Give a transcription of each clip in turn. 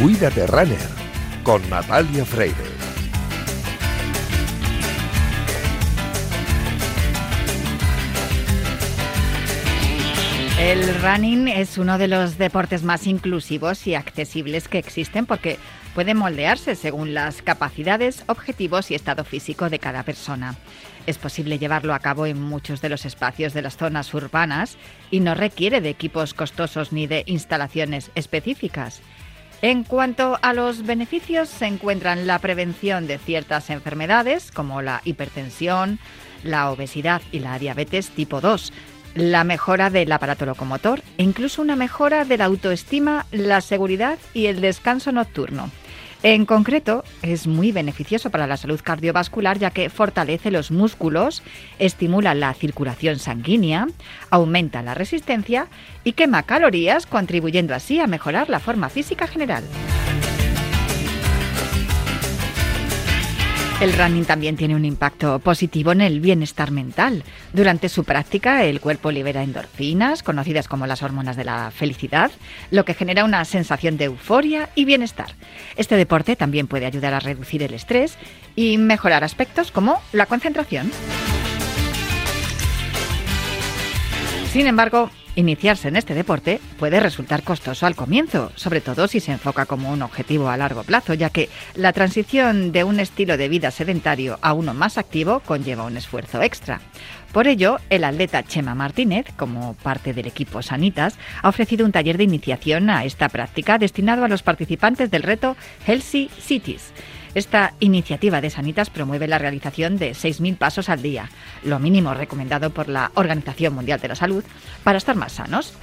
Cuídate Runner con Natalia Freire. El running es uno de los deportes más inclusivos y accesibles que existen porque puede moldearse según las capacidades, objetivos y estado físico de cada persona. Es posible llevarlo a cabo en muchos de los espacios de las zonas urbanas y no requiere de equipos costosos ni de instalaciones específicas. En cuanto a los beneficios, se encuentran la prevención de ciertas enfermedades como la hipertensión, la obesidad y la diabetes tipo 2, la mejora del aparato locomotor e incluso una mejora de la autoestima, la seguridad y el descanso nocturno. En concreto, es muy beneficioso para la salud cardiovascular ya que fortalece los músculos, estimula la circulación sanguínea, aumenta la resistencia y quema calorías, contribuyendo así a mejorar la forma física general. El running también tiene un impacto positivo en el bienestar mental. Durante su práctica, el cuerpo libera endorfinas, conocidas como las hormonas de la felicidad, lo que genera una sensación de euforia y bienestar. Este deporte también puede ayudar a reducir el estrés y mejorar aspectos como la concentración. Sin embargo, Iniciarse en este deporte puede resultar costoso al comienzo, sobre todo si se enfoca como un objetivo a largo plazo, ya que la transición de un estilo de vida sedentario a uno más activo conlleva un esfuerzo extra. Por ello, el atleta Chema Martínez, como parte del equipo Sanitas, ha ofrecido un taller de iniciación a esta práctica destinado a los participantes del reto Healthy Cities. Esta iniciativa de Sanitas promueve la realización de 6.000 pasos al día, lo mínimo recomendado por la Organización Mundial de la Salud, para estar más sanos.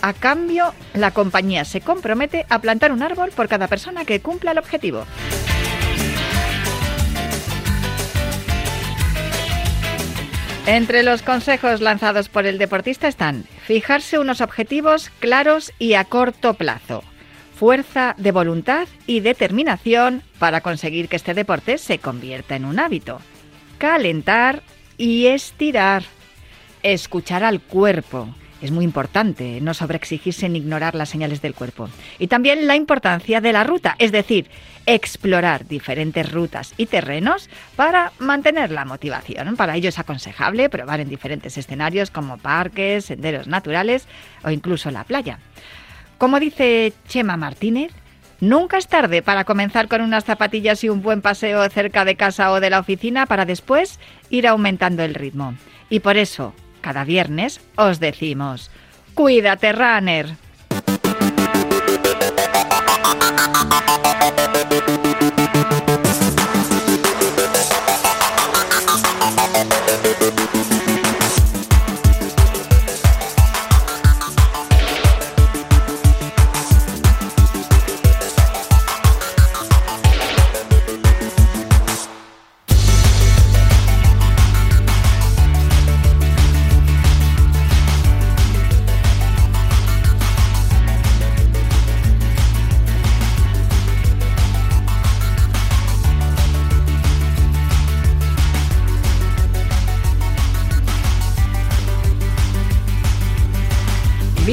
A cambio, la compañía se compromete a plantar un árbol por cada persona que cumpla el objetivo. Entre los consejos lanzados por el deportista están fijarse unos objetivos claros y a corto plazo, fuerza de voluntad y determinación para conseguir que este deporte se convierta en un hábito. Calentar y estirar. Escuchar al cuerpo. Es muy importante no sobreexigirse ni ignorar las señales del cuerpo. Y también la importancia de la ruta, es decir, explorar diferentes rutas y terrenos para mantener la motivación. Para ello es aconsejable probar en diferentes escenarios como parques, senderos naturales o incluso la playa. Como dice Chema Martínez, nunca es tarde para comenzar con unas zapatillas y un buen paseo cerca de casa o de la oficina para después ir aumentando el ritmo. Y por eso, cada viernes os decimos, cuídate, runner.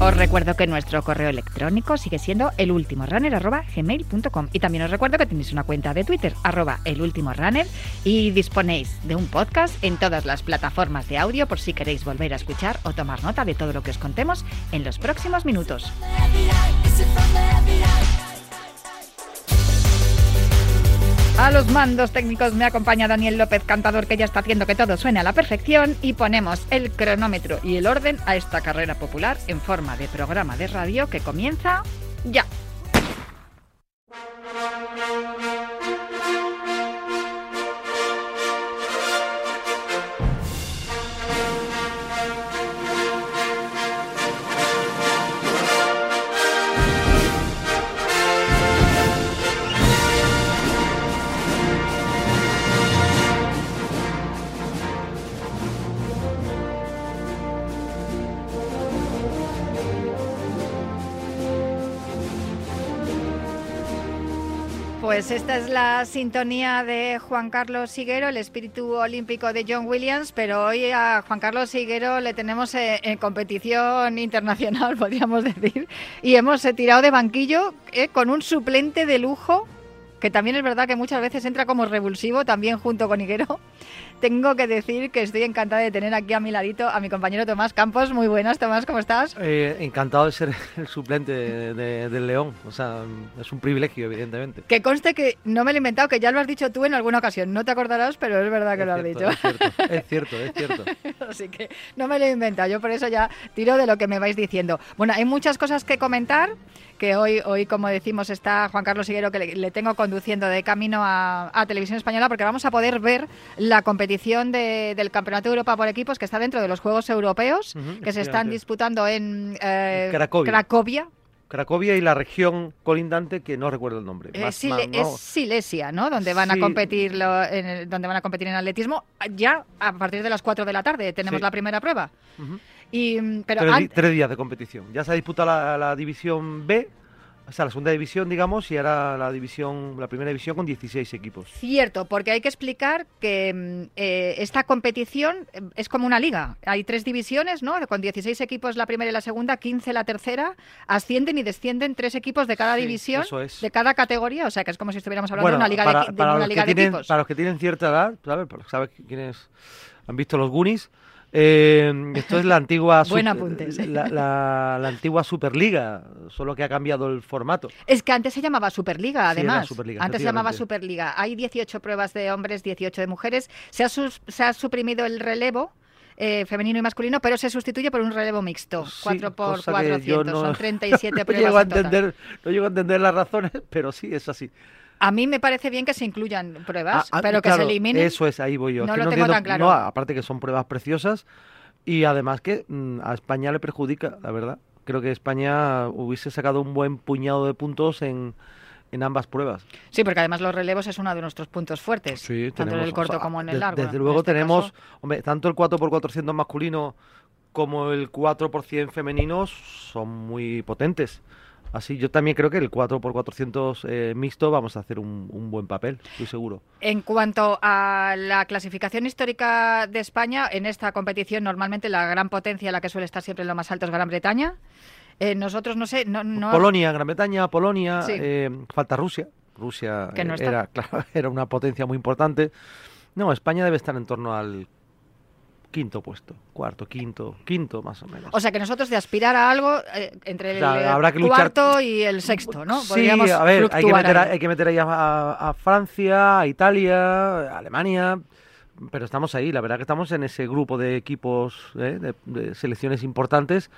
Os recuerdo que nuestro correo electrónico sigue siendo elultimorunner.gmail.com y también os recuerdo que tenéis una cuenta de Twitter, arroba elultimorunner y disponéis de un podcast en todas las plataformas de audio por si queréis volver a escuchar o tomar nota de todo lo que os contemos en los próximos minutos. A los mandos técnicos me acompaña Daniel López, cantador que ya está haciendo que todo suene a la perfección y ponemos el cronómetro y el orden a esta carrera popular en forma de programa de radio que comienza ya. Pues esta es la sintonía de Juan Carlos Siguero, el espíritu olímpico de John Williams, pero hoy a Juan Carlos Siguero le tenemos eh, en competición internacional, podríamos decir, y hemos eh, tirado de banquillo eh, con un suplente de lujo, que también es verdad que muchas veces entra como revulsivo, también junto con Higuero tengo que decir que estoy encantada de tener aquí a mi ladito a mi compañero Tomás Campos. Muy buenas, Tomás, ¿cómo estás? Eh, encantado de ser el suplente del León. O sea, es un privilegio, evidentemente. Que conste que no me lo he inventado, que ya lo has dicho tú en alguna ocasión. No te acordarás, pero es verdad que lo has dicho. Es cierto, es cierto, Así que no me lo he inventado. Yo por eso ya tiro de lo que me vais diciendo. Bueno, hay muchas cosas que comentar que hoy, hoy como decimos, está Juan Carlos Higuero, que le, tengo conduciendo de camino a, Televisión Española, porque vamos a poder ver la competición del Campeonato de Europa por equipos que está dentro de los Juegos Europeos, que se están disputando en eh, Cracovia. Cracovia. y la región colindante que no recuerdo el nombre. Eh, es Silesia, ¿no? Donde van a competir en donde van a competir en atletismo ya a partir de las 4 de la tarde tenemos la primera prueba. Y, pero tres, días de competición. Ya se ha disputado la, división B, o sea, la segunda división, digamos, y ahora la división, la primera división con 16 equipos. Cierto, porque hay que explicar que mm, eh, esta competición eh, es como una liga. Hay tres divisiones, ¿no? Con 16 equipos la primera y la segunda, 15 la tercera. Ascienden y descienden tres equipos de cada división, de cada categoría. O sea, que es como si estuviéramos hablando de una liga, de, una liga de equipos. Para los que tienen cierta edad, ¿sabes? ¿Sabes quiénes han visto los Goonies? Eh, esto es la antigua la, antigua Superliga, solo que ha cambiado el formato. Es que antes se llamaba Superliga, además. antes se llamaba Superliga. Hay 18 pruebas de hombres, 18 de mujeres. Se ha, se ha suprimido el relevo. Eh, femenino y masculino, pero se sustituye por un relevo mixto, 4 por 400, son 37 pruebas. no, llego a entender, no llego a entender las razones, pero sí, es así. A mí me parece bien que se incluyan pruebas, ah, ah, pero que se eliminen. Eso es, ahí voy yo. No lo tengo tan claro. aparte que son pruebas preciosas y además que mm, a España le perjudica, la verdad. Creo que España hubiese sacado un buen puñado de puntos en, en ambas pruebas. Sí, porque además los relevos es uno de nuestros puntos fuertes, tanto en el corto como en el largo. Desde luego este tenemos, hombre, tanto el 4x400 masculino como el 4% femenino son muy potentes. Así, yo también creo que el 4x400 eh, mixto vamos a hacer un, buen papel, estoy seguro. En cuanto a la clasificación histórica de España, en esta competición normalmente la gran potencia, la que suele estar siempre en lo más alto es Gran Bretaña. Eh, nosotros, no sé... No, Polonia, Gran Bretaña, Polonia, eh, falta Rusia. Rusia era, era una potencia muy importante. No, España debe estar en torno al quinto puesto, cuarto, quinto, quinto más o menos. O sea que nosotros de aspirar a algo eh, entre el cuarto y el sexto, ¿no? Sí, a ver, hay que, meter, hay que meter ahí a, Francia, a Italia, a Alemania, pero estamos ahí, la verdad que estamos en ese grupo de equipos, ¿eh? de, selecciones importantes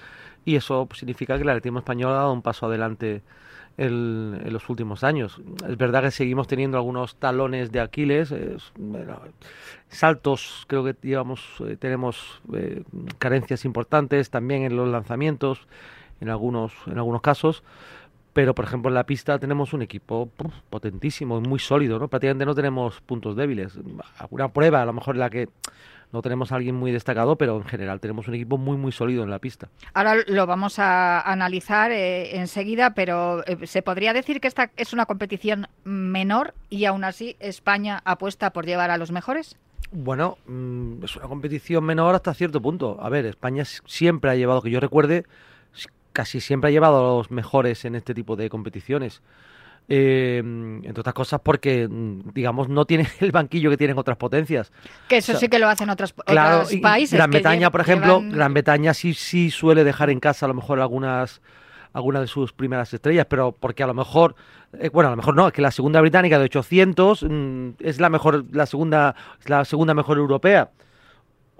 y eso significa que el atletismo español ha dado un paso adelante en los últimos años. Es verdad que seguimos teniendo algunos talones de Aquiles, saltos, creo que digamos, eh, tenemos eh, carencias importantes también en los lanzamientos, en algunos, en algunos casos. Pero, por ejemplo, en la pista tenemos un equipo potentísimo, muy sólido, ¿no? Prácticamente no tenemos puntos débiles. Alguna prueba, a lo mejor en la que no tenemos a alguien muy destacado, pero en general tenemos un equipo muy, muy sólido en la pista. Ahora lo vamos a analizar eh, enseguida, pero eh, ¿se podría decir que esta es una competición menor y aún así España apuesta por llevar a los mejores? Bueno, mm, es una competición menor hasta cierto punto. A ver, España siempre ha llevado, que yo recuerde, casi siempre ha llevado a los mejores en este tipo de competiciones. Eh, entre otras cosas porque, mm, digamos, no tiene el banquillo que tienen otras potencias. Que eso sí que lo hacen otros, otros países. Gran Bretaña, por ejemplo, Gran Bretaña sí, sí suele dejar en casa a lo mejor algunas algunas de sus primeras estrellas, pero porque a lo mejor, eh, bueno, a lo mejor no, es que la segunda británica de 800 mm, es la mejor, la segunda, la segunda mejor europea.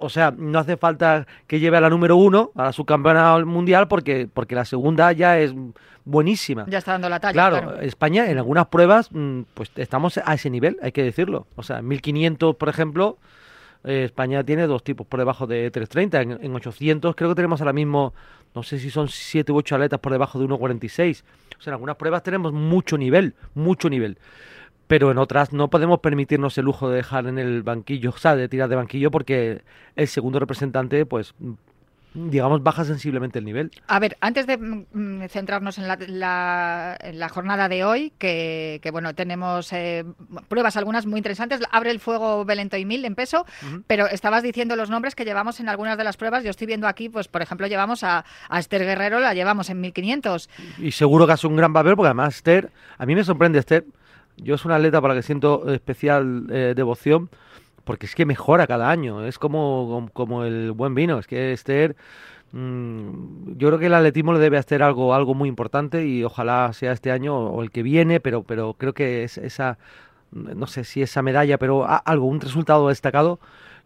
O sea, no hace falta que lleve a la número uno, a la subcampeona mundial, porque, porque la segunda ya es buenísima. Ya está dando la talla. Claro, España en algunas pruebas, mm, pues estamos a ese nivel, hay que decirlo. O sea, en 1500, por ejemplo, eh, España tiene dos tipos por debajo de 330. En, en 800 creo que tenemos ahora mismo, no sé si son 7 u 8 atletas por debajo de 1,46. O sea, en algunas pruebas tenemos mucho nivel, mucho nivel pero en otras no podemos permitirnos el lujo de dejar en el banquillo, o sea, de tirar de banquillo porque el segundo representante pues digamos, baja sensiblemente el nivel. A ver, antes de mm, centrarnos en la, en la, jornada de hoy, que, bueno, tenemos eh, pruebas algunas muy interesantes. Abre el fuego Belento y Mil en peso, pero estabas diciendo los nombres que llevamos en algunas de las pruebas. Yo estoy viendo aquí, pues por ejemplo, llevamos a, a Esther Guerrero, la llevamos en 1500. Y seguro que hace un gran papel, porque además Esther, a mí me sorprende Esther. Yo es una atleta para la que siento especial eh, devoción porque es que mejora cada año, es como, como, el buen vino, es que Esther, mm, yo creo que el atletismo le debe hacer algo, algo muy importante y ojalá sea este año o el que viene, pero, pero creo que es esa, no sé si esa medalla, pero algo, un resultado destacado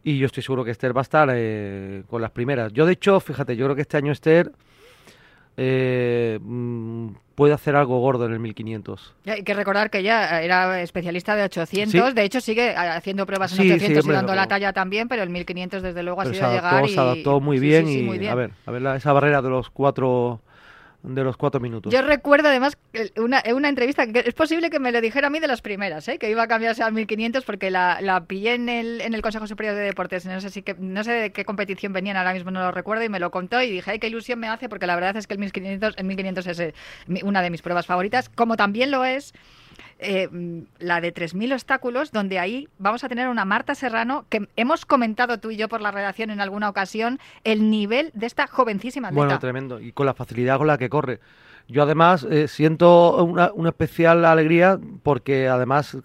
y yo estoy seguro que Esther va a estar eh, con las primeras. Yo de hecho, fíjate, yo creo que este año Esther eh, mm, puede hacer algo gordo en el 1500. hay que recordar que ya era especialista de 800, de hecho sigue haciendo pruebas en 800 y dando la talla también, pero el 1500 desde luego ha sido llegar y... Se adaptó muy bien y a ver, a ver esa barrera de los cuatro de los cuatro minutos. Yo recuerdo además una, una entrevista que es posible que me lo dijera a mí de las primeras, ¿eh? que iba a cambiarse al 1500 porque la, la pillé en el, en el Consejo Superior de Deportes. No sé, si que, no sé de qué competición venían, ahora mismo no lo recuerdo, y me lo contó y dije, ay, qué ilusión me hace porque la verdad es que el 1500, el 1500 es eh, una de mis pruebas favoritas, como también lo es eh, la de 3.000 obstáculos, donde ahí vamos a tener una Marta Serrano, que hemos comentado tú y yo por la redacción en alguna ocasión, el nivel de esta jovencísima atleta. Bueno, tremendo, y con la facilidad con la que corre. Yo además eh, siento una, especial alegría porque además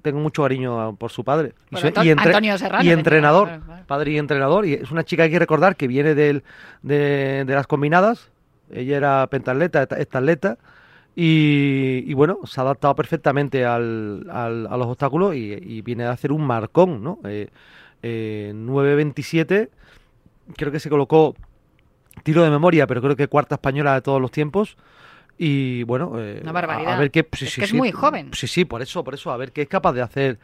tengo mucho cariño por su padre. y, y, entrenador, padre y entrenador. Y es una chica que hay que recordar que viene de, de las combinadas. Ella era pentatleta, esta atleta y, bueno, se ha adaptado perfectamente al, al, a los obstáculos y, viene a hacer un marcón, ¿no? Eh, 9.27, eh, creo que se colocó tiro de memoria, pero creo que cuarta española de todos los tiempos. Y bueno, eh, Una barbaridad. A, ver qué. es que es muy joven. Sí, sí, por eso, por eso, a ver qué es capaz de hacer.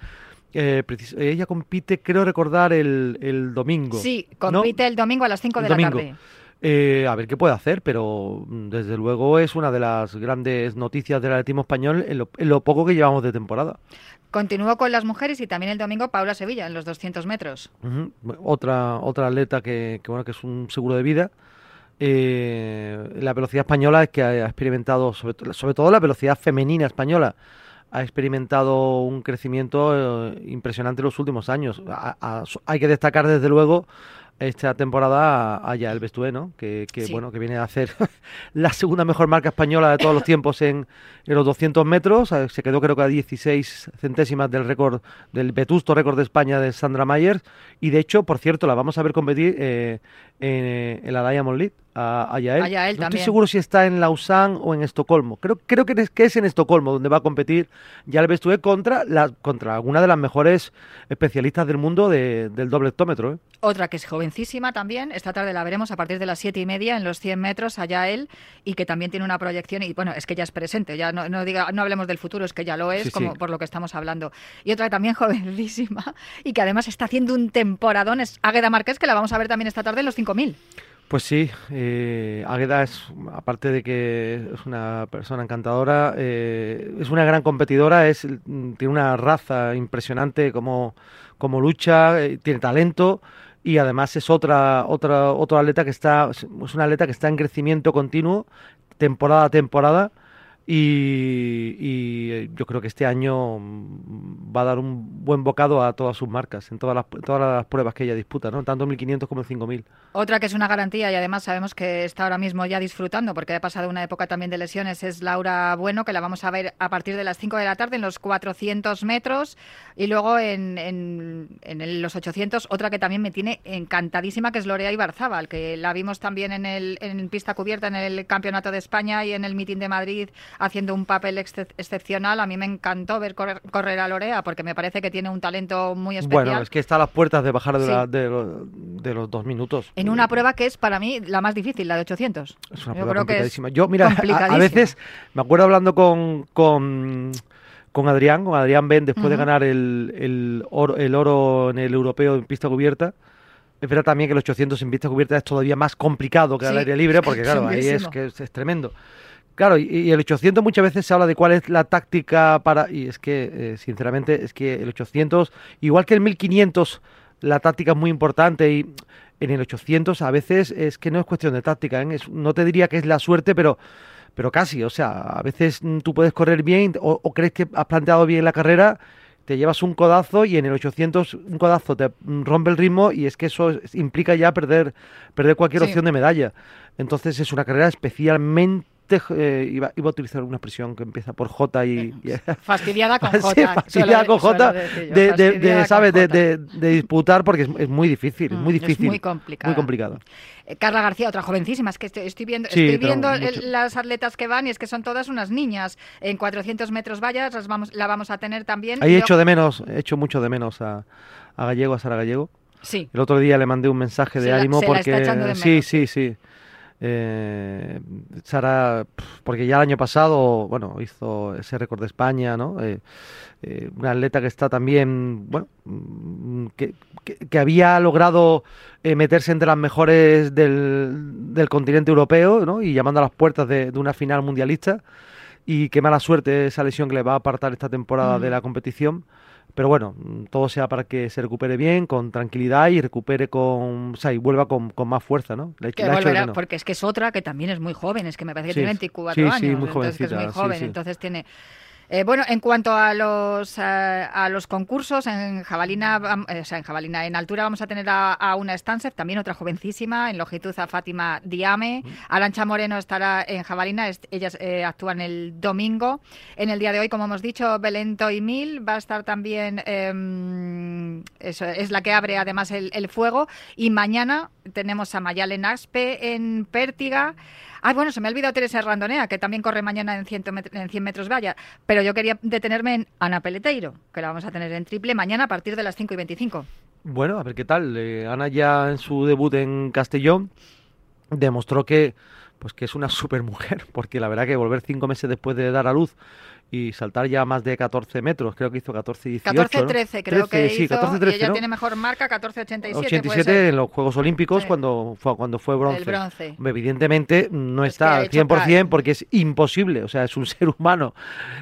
Eh, ella compite, creo recordar, el, el domingo. Sí, compite el domingo a las 5 de la tarde. Eh, a ver qué puede hacer, pero mm, desde luego es una de las grandes noticias del atletismo español en lo, poco que llevamos de temporada. Continúo con las mujeres y también el domingo Paula Sevilla en los 200 metros. Otra otra atleta que, bueno que es un seguro de vida. Eh, la velocidad española es que ha experimentado, sobre, todo la velocidad femenina española, ha experimentado un crecimiento eh, impresionante en los últimos años. hay que destacar desde luego esta temporada allá el Bestué, ¿no? Que, bueno, que viene a hacer la segunda mejor marca española de todos los tiempos en, los 200 metros. Eh, se quedó creo que a 16 centésimas del récord, del vetusto récord de España de Sandra Mayer. Y de hecho, por cierto, la vamos a ver competir eh, en, la Diamond League a, Yael. no estoy seguro si está en Lausanne o en Estocolmo. Creo, creo que, es, que es en Estocolmo donde va a competir Yael Bestué contra, la, contra una de las mejores especialistas del mundo del doble hectómetro. ¿eh? Otra que es jovencísima también, esta tarde la veremos a partir de las siete y media en los 100 metros a Yael y que también tiene una proyección y bueno, es que ya es presente, ya no, no, diga, no hablemos del futuro, es que ya lo es, como por lo que estamos hablando. Y otra también jovencísima y que además está haciendo un temporadón es Águeda Márquez, que la vamos a ver también esta tarde en los 5000. Pues sí, eh, Águeda es, aparte de que es una persona encantadora, eh, es una gran competidora, es, tiene una raza impresionante como, como lucha, eh, tiene talento y además es otra, otra, otra atleta que está, es una atleta que está en crecimiento continuo, temporada a temporada y, eh, yo creo que este año mm, va a dar un buen bocado a todas sus marcas, en todas las, todas las pruebas que ella disputa, ¿no? tanto 1500 como 5000. Otra que es una garantía y además sabemos que está ahora mismo ya disfrutando porque ha pasado una época también de lesiones es Laura Bueno, que la vamos a ver a partir de las 5 de la tarde en los 400 metros y luego en, en, los 800, otra que también me tiene encantadísima que es Lorea Ibarzábal, que la vimos también en, el, en pista cubierta en el Campeonato de España y en el Meeting de Madrid haciendo un papel excepcional. A mí me encantó ver correr, a Lorea porque me parece que tiene un talento muy especial. Bueno, es que está a las puertas de bajar de, los dos minutos. En una prueba que es para mí la más difícil, la de 800. Es una prueba complicadísima. Yo, mira, a, veces me acuerdo hablando con, con con Adrián, con Adrián Ben, después de ganar el, el, oro, el oro en el europeo en pista cubierta. Es verdad también que el 800 en pista cubierta es todavía más complicado que al aire libre, porque claro, ahí es que es tremendo. Claro, y, el 800 muchas veces se habla de cuál es la táctica para... Y es que, eh, sinceramente, es que el 800, igual que el 1500 la táctica es muy importante y en el 800 a veces es que no es cuestión de táctica, ¿eh? no te diría que es la suerte, pero, pero casi, o sea, a veces tú puedes correr bien o, o crees que has planteado bien la carrera te llevas un codazo y en el 800 un codazo te rompe el ritmo y es que eso implica ya perder, perder cualquier opción de medalla. Entonces es una carrera especialmente eh, iba, a utilizar una expresión que empieza por J y... fastidiada con J. fastidiada con J de, ¿sabes? De, disputar porque es, muy difícil, es muy mm, difícil. muy complicado. Muy complicado. Eh, Carla García, otra jovencísima, es que estoy, viendo, estoy viendo las atletas que van y es que son todas unas niñas. En 400 metros vallas las vamos, la vamos a tener también. Ahí he hecho de menos, he hecho mucho de menos a, a Gallego, a Sara Gallego. Sí. El otro día le mandé un mensaje de ánimo porque... sí, sí, sí. Eh, Sara, porque ya el año pasado, bueno, hizo ese récord de España, ¿no? Eh, eh, una atleta que está también, bueno, mm, que, que, había logrado eh, meterse entre las mejores del, del, continente europeo, ¿no? Y llamando a las puertas de, de, una final mundialista. Y qué mala suerte esa lesión que le va a apartar esta temporada de la competición. Pero bueno, todo sea para que se recupere bien, con tranquilidad y recupere con. O sea, y vuelva con, con más fuerza, ¿no? que volverá, porque es que es otra que también es muy joven, es que me parece que tiene 24 años. Sí, muy entonces que es muy joven, entonces tiene eh, bueno, en cuanto a los, eh, a los concursos, en jabalina, eh, o sea, en jabalina, en altura vamos a tener a, una Stansev, también otra jovencísima, en longitud a Fátima Diame. Mm. Arancha Moreno estará en jabalina, ellas actúan el domingo. En el día de hoy, como hemos dicho, Belento y Mil va a estar también, eso, es la que abre además el, el fuego. Y mañana tenemos a Mayalen Aspe en Pértiga. Ah, bueno, se me ha olvidado Teresa Randonea, que también corre mañana en 100, en 100 metros valla. Pero yo quería detenerme en Ana Peleteiro, que la vamos a tener en triple mañana a partir de las 5 y 25. Bueno, a ver qué tal. Eh, Ana ya en su debut en Castellón demostró que pues que es una super mujer, porque la verdad que volver cinco meses después de dar a luz y saltar ya más de 14 metros, creo que hizo 14 18. 14 13 creo que sí, 14, 13, y ella tiene mejor marca 14 87. 87 en los Juegos Olímpicos cuando fue cuando fue bronce. El bronce. Evidentemente no está al 100% porque es imposible, o sea, es un ser humano.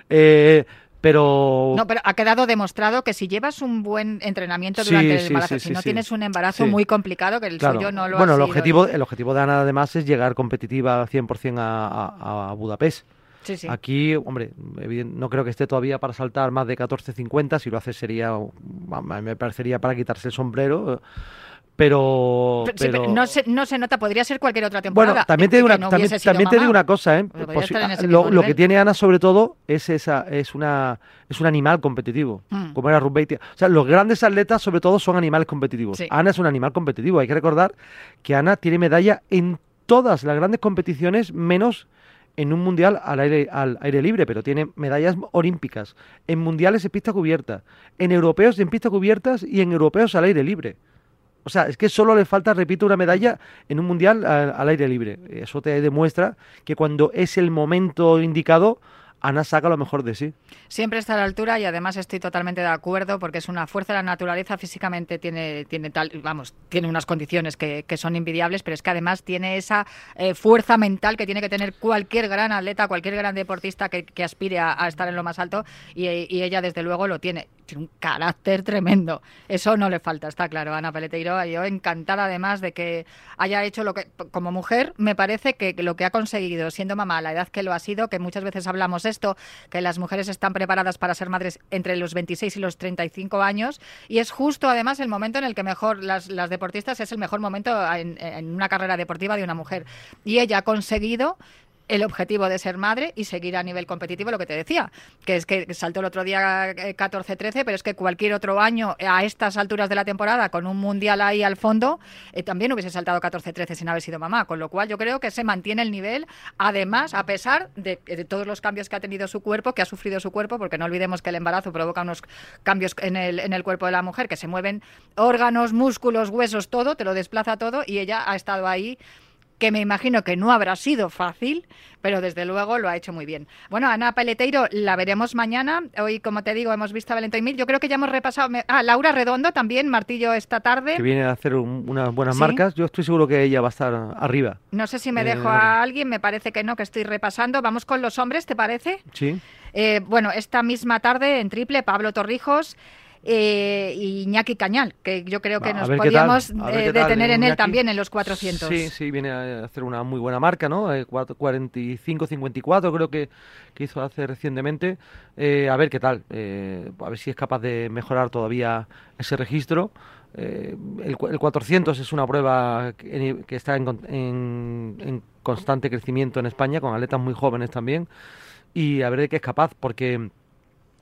Eh, pero... No, pero ha quedado demostrado que si llevas un buen entrenamiento durante el embarazo, si no tienes un embarazo muy complicado, que el suyo no lo bueno, el objetivo, el objetivo de Ana además es llegar competitiva 100% a, a, a Budapest. Aquí, hombre, no creo que esté todavía para saltar más de 14.50. Si lo hace sería, me parecería para quitarse el sombrero. Pero, no, se, no se nota, podría ser cualquier otra temporada. Bueno, también te digo una, también, te digo una cosa, ¿eh? lo, que tiene Ana sobre todo es esa, es una, es un animal competitivo, mm. como era Ruth O sea, los grandes atletas sobre todo son animales competitivos. Ana es un animal competitivo. Hay que recordar que Ana tiene medalla en todas las grandes competiciones menos en un mundial al aire, al aire libre, pero tiene medallas olímpicas, en mundiales en pista cubierta, en europeos en pista cubiertas y en europeos al aire libre. O sea, es que solo le falta, repito, una medalla en un mundial al aire libre. Eso te demuestra que cuando es el momento indicado, Ana saca lo mejor de sí. Siempre está a la altura y además estoy totalmente de acuerdo porque es una fuerza de la naturaleza, físicamente tiene, tiene tal, vamos, tiene unas condiciones que, son invidiables, pero es que además tiene esa eh, fuerza mental que tiene que tener cualquier gran atleta, cualquier gran deportista que, aspire a, estar en lo más alto y, ella desde luego lo tiene. Tiene un carácter tremendo. Eso no le falta, está claro, Ana Peleteiro. Yo encantada además de que haya hecho lo que, como mujer, me parece que lo que ha conseguido siendo mamá a la edad que lo ha sido, que muchas veces hablamos esto, que las mujeres están preparadas para ser madres entre los 26 y los 35 años y es justo además el momento en el que mejor las, las deportistas es el mejor momento en, en una carrera deportiva de una mujer. Y ella ha conseguido el objetivo de ser madre y seguir a nivel competitivo lo que te decía, que es que saltó el otro día 14-13, eh, pero es que cualquier otro año a estas alturas de la temporada, con un mundial ahí al fondo, eh, también hubiese saltado 14-13 sin haber sido mamá, con lo cual yo creo que se mantiene el nivel, además, a pesar de, todos los cambios que ha tenido su cuerpo, que ha sufrido su cuerpo, porque no olvidemos que el embarazo provoca unos cambios en el, en el cuerpo de la mujer, que se mueven órganos, músculos, huesos, todo, te lo desplaza todo, y ella ha estado ahí que me imagino que no habrá sido fácil, pero desde luego lo ha hecho muy bien. Bueno, Ana Peleteiro la veremos mañana. Hoy, como te digo, hemos visto a Valentín Mil. Yo creo que ya hemos repasado. Ah, Laura Redondo también, martillo esta tarde. Que viene a hacer unas buenas marcas. Yo estoy seguro que ella va a estar arriba. No sé si me dejo eh, a alguien, me parece que no, que estoy repasando. Vamos con los hombres, ¿te parece? Sí. Eh, bueno, esta misma tarde en triple, Pablo Torrijos eh, y Iñaki Cañal, que yo creo que nos podíamos eh, detener en él también en los 400. Sí, sí, viene a hacer una muy buena marca, ¿no? 45-54 creo que, que, hizo hace recientemente. a ver qué tal, a ver si es capaz de mejorar todavía ese registro. el, el, 400 es una prueba que, está en, en, constante crecimiento en España, con atletas muy jóvenes también, y a ver de qué es capaz, porque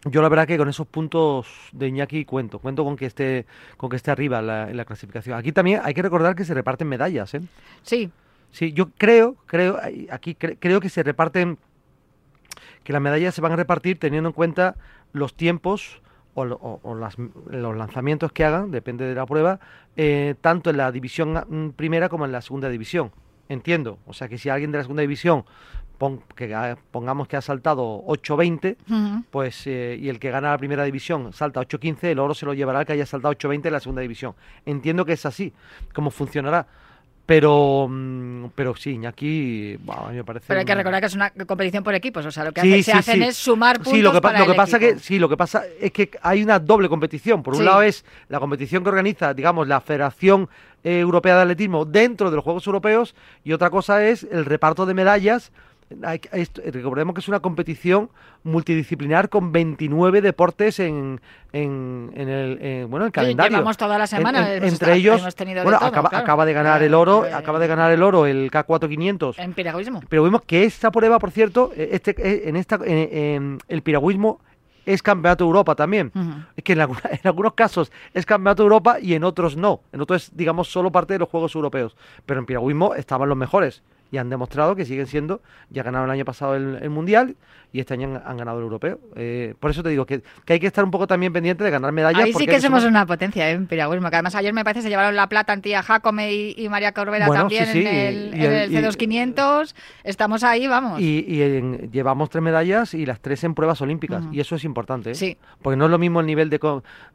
yo la verdad que con esos puntos de Iñaki cuento, cuento con que esté, con que esté arriba en la, clasificación. Aquí también hay que recordar que se reparten medallas, ¿eh? Sí. Sí, yo creo, creo, aquí creo que se reparten, que las medallas se van a repartir teniendo en cuenta los tiempos o, los lanzamientos que hagan, depende de la prueba, eh, tanto en la división mm, primera como en la segunda división. Entiendo. O sea que si alguien de la segunda división que pongamos que ha saltado 8.20, pues eh, y el que gana la primera división salta 8.15, el oro se lo llevará el que haya saltado 8.20 en la segunda división. Entiendo que es así, cómo funcionará. Pero, mm, pero sí, Iñaki, a mí me parece. Pero hay que recordar que es una competición por equipos, o sea, lo que se hacen es sumar puntos. Sí, lo que, para lo que pasa que sí, lo que pasa es que hay una doble competición. Por un lado es la competición que organiza, digamos, la Federación Europea de Atletismo dentro de los Juegos Europeos y otra cosa es el reparto de medallas recordemos que es una competición multidisciplinar con 29 deportes en, en, el bueno el calendario. Llevamos toda la semana. entre ellos, bueno, acaba, de ganar el oro, eh, acaba de ganar el oro el K4500. En piragüismo. Pero vimos que esta prueba, por cierto, eh, este, eh, en esta, en, el piragüismo es campeonato de Europa también. Es que en, en, algunos casos es campeonato de Europa y en otros no. En otros es, digamos, solo parte de los Juegos Europeos. Pero en piragüismo estaban los mejores y han demostrado que siguen siendo, ya ganaron el año pasado el, Mundial y este año han, ganado el Europeo. Eh, por eso te digo que, hay que estar un poco también pendiente de ganar medallas. Ahí sí que somos, una potencia ¿eh? en piragüismo, que además ayer me parece se llevaron la plata Antía Jacome y, María Corbera también en el, C2500. Estamos ahí, vamos. Y, llevamos tres medallas y las tres en pruebas olímpicas, y eso es importante. ¿eh? Sí. Porque no es lo mismo el nivel de,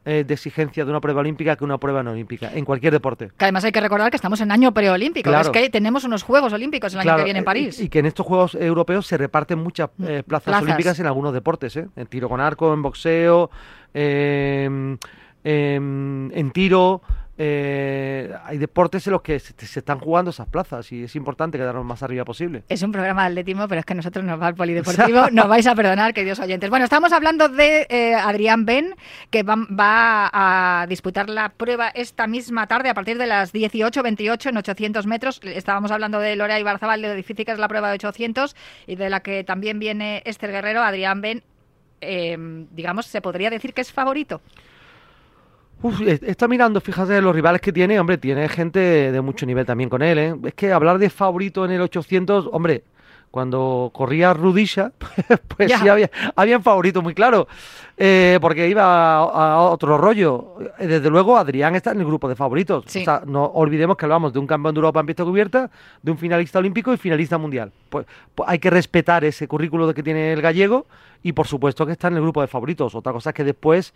eh, de exigencia de una prueba olímpica que una prueba no olímpica, en cualquier deporte. Que además hay que recordar que estamos en año preolímpico, es que tenemos unos Juegos Olímpicos el año que viene en eh, París. Y, que en estos Juegos Europeos se reparten muchas mm, eh, plazas, olímpicas en algunos deportes, ¿eh? En tiro con arco, en boxeo, em, em, en tiro, eh, hay deportes en los que se, están jugando esas plazas y es importante quedarnos más arriba posible. Es un programa de atletismo, pero es que nosotros nos va al polideportivo, nos vais a perdonar, queridos oyentes. Bueno, estamos hablando de eh, Adrián Ben, que va, a disputar la prueba esta misma tarde a partir de las 18.28 en 800 metros. Estábamos hablando de Lorea Barzabal, de lo difícil que es la prueba de 800 y de la que también viene Esther Guerrero. Adrián Ben, eh, digamos, se podría decir que es favorito. Uf, está mirando, fíjate, los rivales que tiene, hombre, tiene gente de mucho nivel también con él, ¿eh? Es que hablar de favorito en el 800, hombre, cuando corría Rudisha, pues sí había, había un favorito muy claro, eh, porque iba a, otro rollo. Desde luego, Adrián está en el grupo de favoritos. O sea, no olvidemos que hablamos de un campeón de Europa en pista cubierta, de un finalista olímpico y finalista mundial. Pues, pues hay que respetar ese currículo que tiene el gallego y, por supuesto, que está en el grupo de favoritos. Otra cosa es que después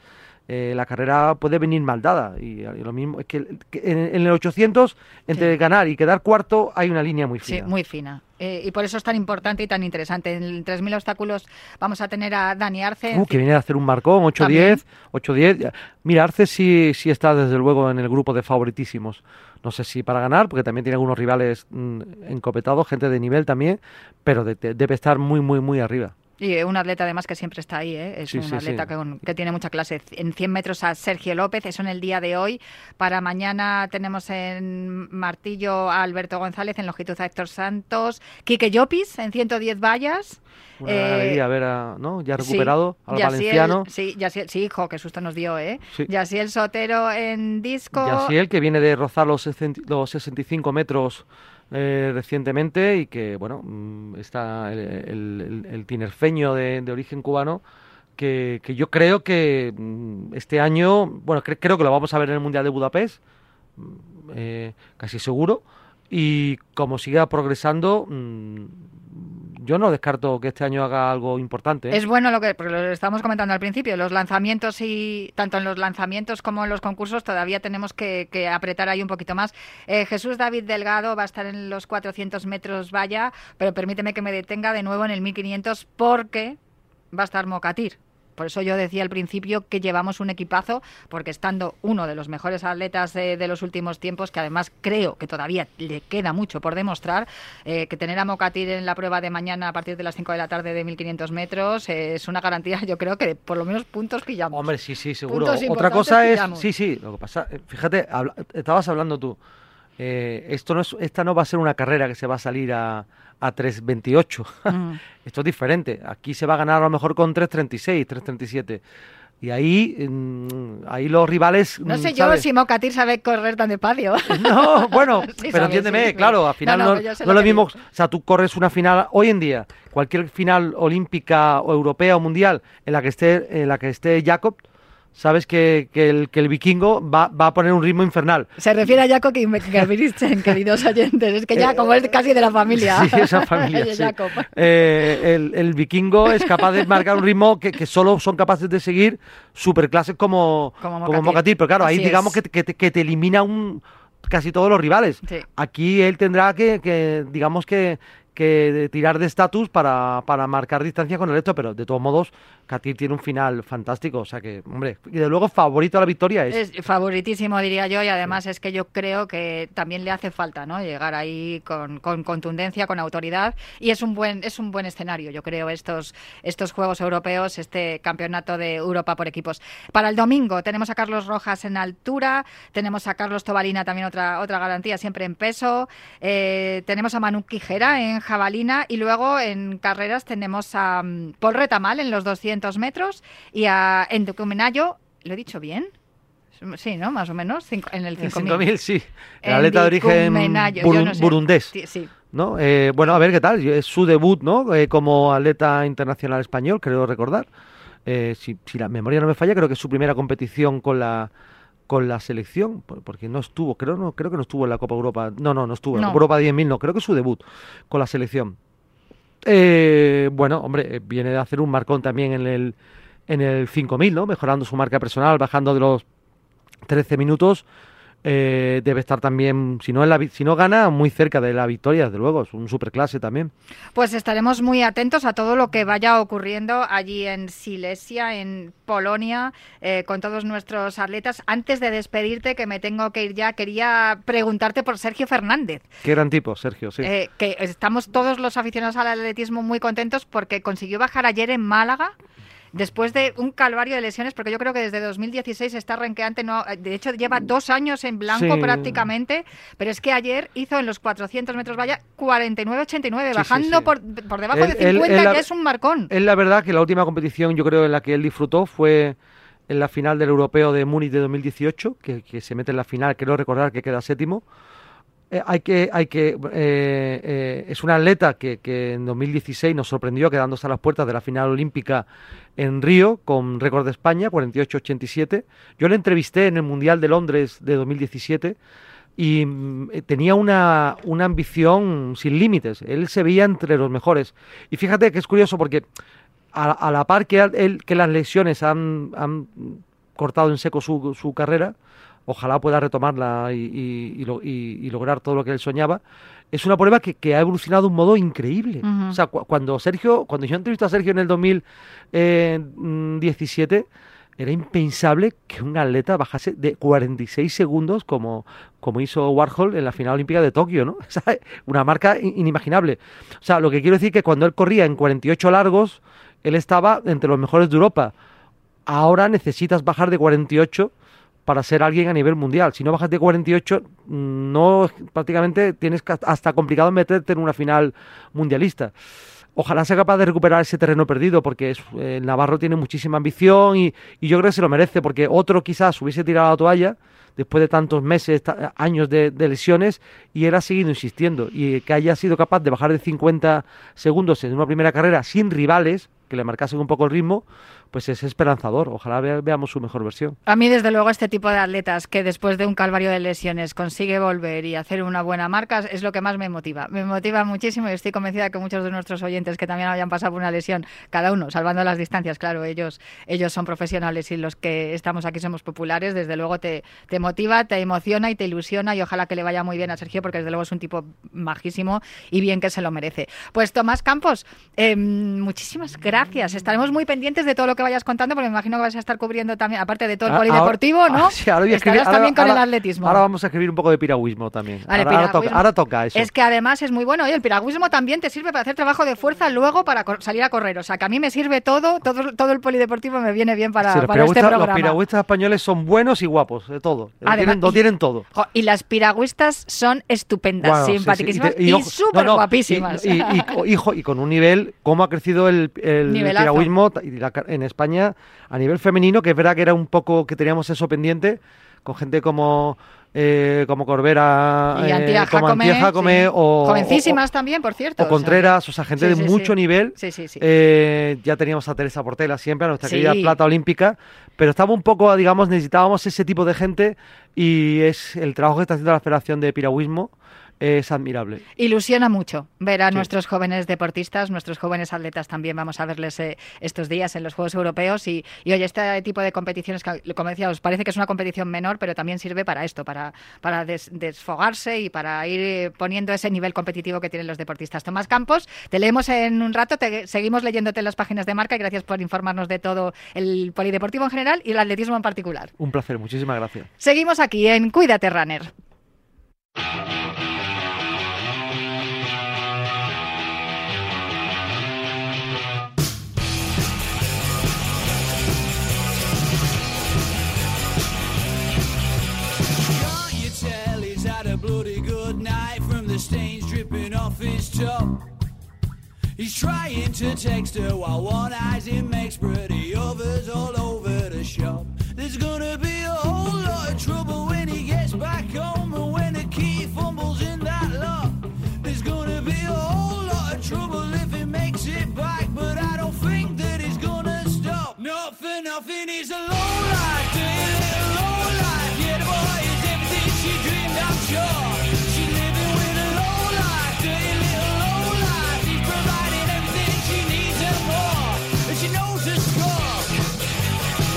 eh, la carrera puede venir mal dada. Y, lo mismo es que, en, el 800, entre ganar y quedar cuarto, hay una línea muy fina. Sí, muy fina. Eh, y por eso es tan importante y tan interesante. En 3.000 obstáculos vamos a tener a Dani Arce. Uh, que viene a hacer un marcón, 8-10. 8-10. Mira, Arce sí, sí está desde luego en el grupo de favoritísimos. No sé si para ganar, porque también tiene algunos rivales mm, encopetados, gente de nivel también, pero debe estar muy, muy, muy arriba. Y un atleta además que siempre está ahí, ¿eh? es un atleta que, tiene mucha clase. En 100 metros a Sergio López, eso en el día de hoy. Para mañana tenemos en Martillo a Alberto González, en longitud a Héctor Santos, Quique Llopis en 110 vallas. Una eh, a ver, ¿no? Ya recuperado al valenciano. Sí, Yasiel, sí, hijo, qué susto nos dio, ¿eh? el Sotero en disco. Yasiel, que viene de rozar los, los 65 metros eh, recientemente y que, bueno, mm, está el, tinerfeño de, origen cubano. Que, yo creo que mm, este año, bueno, creo que lo vamos a ver en el Mundial de Budapest, mm, eh, casi seguro, y como siga progresando, yo no descarto que este año haga algo importante. ¿eh? Es bueno lo que porque lo estamos comentando al principio, los lanzamientos y tanto en los lanzamientos como en los concursos todavía tenemos que, apretar ahí un poquito más. Eh, Jesús David Delgado va a estar en los 400 metros vaya, pero permíteme que me detenga de nuevo en el 1500 porque va a estar Mocatir. Por eso yo decía al principio que llevamos un equipazo, porque estando uno de los mejores atletas de, los últimos tiempos, que además creo que todavía le queda mucho por demostrar, eh, que tener a Mocatir en la prueba de mañana a partir de las 5 de la tarde de 1500 metros eh, es una garantía, yo creo que por lo menos puntos pillamos. Hombre, sí, sí, seguro. Otra cosa es, sí, sí, lo que pasa, fíjate, estabas hablando tú, esto no es, esta no va a ser una carrera que se va a salir a a 3.28. Mm. Esto es diferente. Aquí se va a ganar a lo mejor con 3.36, 3.37. Y ahí, mm, ahí los rivales. No sé yo si Mocatir sabe correr tan despacio. No, bueno, pero entiéndeme, claro, al final no, es lo mismo. O sea, tú corres una final hoy en día, cualquier final olímpica o europea o mundial en la que esté, en la que esté Jacob, sabes que, que, el, que el vikingo va, va, a poner un ritmo infernal. Se refiere a Jacob Ingebrigtsen, queridos oyentes. Es que ya, como es casi de la familia. Sí, esa familia. sí. eh, el, el, vikingo es capaz de marcar un ritmo que, que solo son capaces de seguir superclases como, como, Mocatir. Pero claro, ahí digamos que, que, te, que te elimina un casi todos los rivales. Aquí él tendrá que, que digamos que, que tirar de estatus para, para marcar distancia con el resto, pero de todos modos Katir tiene un final fantástico, o sea que, hombre, y de luego favorito a la victoria es. Es favoritísimo, diría yo, y además es que yo creo que también le hace falta, ¿no? Llegar ahí con, con, contundencia, con autoridad, y es un buen es un buen escenario, yo creo, estos estos Juegos Europeos, este Campeonato de Europa por equipos. Para el domingo tenemos a Carlos Rojas en altura, tenemos a Carlos Tobalina también otra otra garantía siempre en peso, eh, tenemos a Manu Quijera en jabalina y luego en carreras tenemos a mm, Paul Retamal en los 200 metros y a Endocumenayo, ¿lo he dicho bien? Sí, ¿no? Más o menos, en el 5000. sí. El atleta de origen burundés. Sí, ¿no? Eh, bueno, a ver qué tal. Es su debut, ¿no? Eh, como atleta internacional español, creo recordar. Eh, si, la memoria no me falla, creo que es su primera competición con la con la selección, porque no estuvo, creo no creo que no estuvo en la Copa Europa. No, no, no estuvo en la Copa Europa 10.000, no, creo que su debut con la selección. Eh, bueno, hombre, viene de hacer un marcón también en el, en el 5000, ¿no? Mejorando su marca personal, bajando de los 13 minutos eh, debe estar también, si no, en la, si no gana, muy cerca de la victoria, desde luego, es un superclase también. Pues estaremos muy atentos a todo lo que vaya ocurriendo allí en Silesia, en Polonia, eh, con todos nuestros atletas. Antes de despedirte, que me tengo que ir ya, quería preguntarte por Sergio Fernández. Qué gran tipo, Sergio, sí. Eh, que estamos todos los aficionados al atletismo muy contentos porque consiguió bajar ayer en Málaga después de un calvario de lesiones, porque yo creo que desde 2016 está renqueante, no, de hecho lleva dos años en blanco prácticamente, pero es que ayer hizo en los 400 metros valla 49-89, bajando por, por, debajo de 50, que es un marcón. Es la verdad que la última competición yo creo en la que él disfrutó fue en la final del Europeo de Múnich de 2018, que, que se mete en la final, quiero recordar que queda séptimo. Eh, hay que, hay que eh, eh, es un atleta que, en 2016 nos sorprendió quedándose a las puertas de la final olímpica en Río con récord de España, 48-87. Yo le entrevisté en el Mundial de Londres de 2017 y mm, tenía una, una ambición sin límites. Él se veía entre los mejores. Y fíjate que es curioso porque a, la par que, él, que las lesiones han, han cortado en seco su, su carrera, ojalá pueda retomarla y, lograr todo lo que él soñaba. Es una prueba que, ha evolucionado de un modo increíble. O sea, cuando Sergio, cuando yo entrevisté a Sergio en el 2017, era impensable que un atleta bajase de 46 segundos como, como hizo Warhol en la final olímpica de Tokio, ¿no? una marca inimaginable. O sea, lo que quiero decir es que cuando él corría en 48 largos, él estaba entre los mejores de Europa. Ahora necesitas bajar de 48 para ser alguien a nivel mundial. Si no bajas de 48, no prácticamente tienes hasta complicado meterte en una final mundialista. Ojalá sea capaz de recuperar ese terreno perdido, porque el Navarro tiene muchísima ambición y, yo creo que se lo merece, porque otro quizás hubiese tirado la toalla después de tantos meses, años de, de, lesiones, y él ha seguido insistiendo. Y que haya sido capaz de bajar de 50 segundos en una primera carrera sin rivales, que le marcasen un poco el ritmo, pues es esperanzador. Ojalá veamos su mejor versión. A mí, desde luego, este tipo de atletas que después de un calvario de lesiones consigue volver y hacer una buena marca es lo que más me motiva. Me motiva muchísimo y estoy convencida que muchos de nuestros oyentes que también habían pasado por una lesión, cada uno, salvando las distancias, claro, ellos, ellos son profesionales y los que estamos aquí somos populares, desde luego te, te motiva, te emociona y te ilusiona y ojalá que le vaya muy bien a Sergio porque desde luego es un tipo majísimo y bien que se lo merece. Pues Tomás Campos, em, muchísimas gracias. Estaremos muy pendientes de todo lo que que vayas contando, porque me imagino que vas a estar cubriendo también, aparte de todo el ah, polideportivo, ¿no? sí, ahora voy a escribir, también con el atletismo. Ahora vamos a escribir un poco de piragüismo también. ahora, toca, eso. Es que además es muy bueno. Y el piragüismo también te sirve para hacer trabajo de fuerza luego para salir a correr. O sea, que a mí me sirve todo, todo, todo el polideportivo me viene bien para, este programa. Los piragüistas españoles son buenos y guapos, de todo. Además, lo tienen todo. Y las piragüistas son estupendas, simpaticísimas y, súper guapísimas. Y, y, con un nivel, cómo ha crecido el, el piragüismo en España a nivel femenino, que es verdad que era un poco que teníamos eso pendiente, con gente como eh, como Corbera, y eh, como Jacome, o jovencísimas también, por cierto. O Contreras, o sea, gente de mucho nivel. Eh, ya teníamos a Teresa Portela siempre, a nuestra querida plata olímpica, pero estaba un poco, digamos, necesitábamos ese tipo de gente y es el trabajo que está haciendo la Federación de Piragüismo es admirable. Ilusiona mucho ver a nuestros jóvenes deportistas, nuestros jóvenes atletas también vamos a verles eh, estos días en los Juegos Europeos y, y oye, este tipo de competiciones, como decía, os parece que es una competición menor, pero también sirve para esto, para, para desfogarse y para ir eh, poniendo ese nivel competitivo que tienen los deportistas. Tomás Campos, te leemos en un rato, te, seguimos leyéndote en las páginas de marca y gracias por informarnos de todo el polideportivo en general y el atletismo en particular. Un placer, muchísimas gracias. Seguimos aquí en Cuídate Runner. He's trying to text her while one eye's him makes pretty overs all over the shop. There's gonna be a whole lot of trouble when he gets back home and when the key fumbles in that lock. There's gonna be a whole lot of trouble if he makes it back, but I don't think that he's gonna stop. Not for nothing, he's a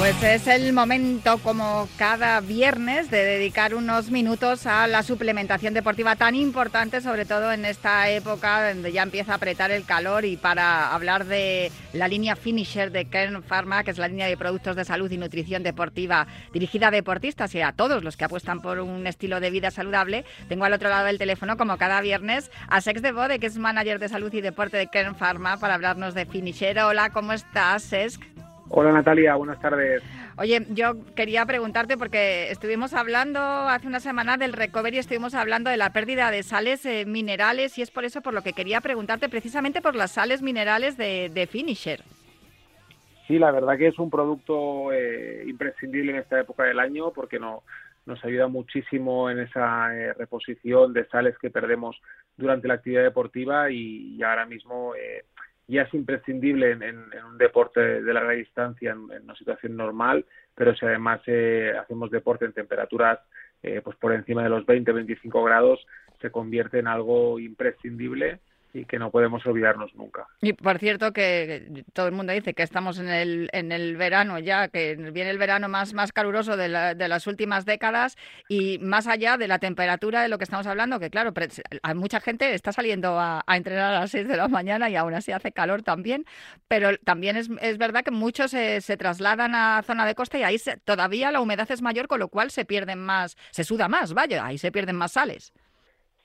Pues es el momento, como cada viernes, de dedicar unos minutos a la suplementación deportiva tan importante, sobre todo en esta época donde ya empieza a apretar el calor y para hablar de la línea Finisher de Kern Pharma, que es la línea de productos de salud y nutrición deportiva dirigida a deportistas y a todos los que apuestan por un estilo de vida saludable, tengo al otro lado del teléfono, como cada viernes, a Sex de Bode, que es manager de salud y deporte de Kern Pharma, para hablarnos de Finisher. Hola, ¿cómo estás, Sex? Hola Natalia, buenas tardes. Oye, yo quería preguntarte porque estuvimos hablando hace una semana del recovery, estuvimos hablando de la pérdida de sales eh, minerales y es por eso por lo que quería preguntarte precisamente por las sales minerales de, Finisher. Sí, la verdad que es un producto eh, imprescindible en esta época del año porque no, nos ayuda muchísimo en esa eh, reposición de sales que perdemos durante la actividad deportiva y, ahora mismo ya es imprescindible en, un deporte de larga distancia, en, una situación normal, pero si además eh, hacemos deporte en temperaturas eh, pues por encima de los 20-25 grados, se convierte en algo imprescindible y que no podemos olvidarnos nunca. Y por cierto que todo el mundo dice que estamos en el, en el verano ya, que viene el verano más, más caluroso de, las últimas décadas y más allá de la temperatura de lo que estamos hablando, que claro, hay mucha gente está saliendo a, entrenar a las 6 de la mañana y aún así hace calor también, pero también es, es verdad que muchos se, se, trasladan a zona de costa y ahí todavía la humedad es mayor, con lo cual se pierden más, se suda más, vaya, ahí se pierden más sales.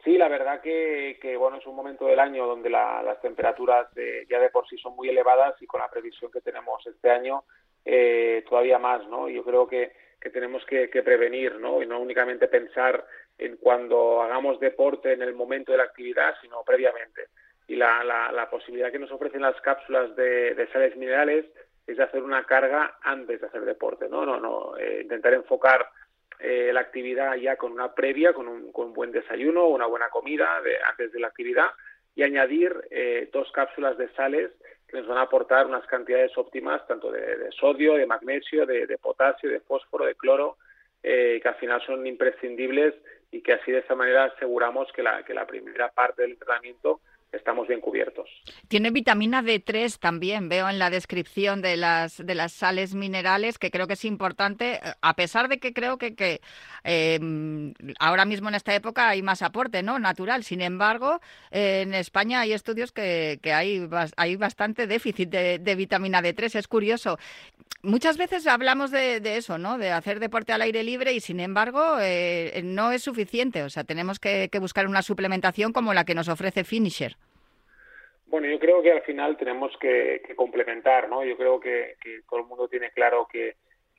Sí, la verdad que, bueno es un momento del año donde las temperaturas ya de por sí son muy elevadas y con la previsión que tenemos este año eh, todavía más, ¿no? Yo creo que, tenemos que, prevenir, ¿no? Y no únicamente pensar en cuando hagamos deporte en el momento de la actividad, sino previamente. Y la, la, posibilidad que nos ofrecen las cápsulas de, sales minerales es de hacer una carga antes de hacer deporte, ¿no? No, no, eh, intentar enfocar eh, la actividad ya con una previa, con un, con un buen desayuno, una buena comida de, antes de la actividad y añadir eh, dos cápsulas de sales que nos van a aportar unas cantidades óptimas tanto de, sodio, de magnesio, de, potasio, de fósforo, de cloro, eh, que al final son imprescindibles y que así de esa manera aseguramos que la, que la primera parte del entrenamiento estamos bien cubiertos. Tiene vitamina D3 también, veo en la descripción de las, de las sales minerales, que creo que es importante, eh, a pesar de que creo que, em, ahora mismo en esta época hay más aporte ¿no? natural. Sin embargo, eh, en España hay estudios que, que hay, hay bastante déficit de, vitamina D3. Es curioso. Muchas veces hablamos de, eso, ¿no? de hacer deporte al aire libre y, sin embargo, eh, no es suficiente. O sea, tenemos que buscar una suplementación como la que nos ofrece Finisher. Bueno, yo creo que al final tenemos que, complementar, ¿no? Yo creo que, todo el mundo tiene claro que,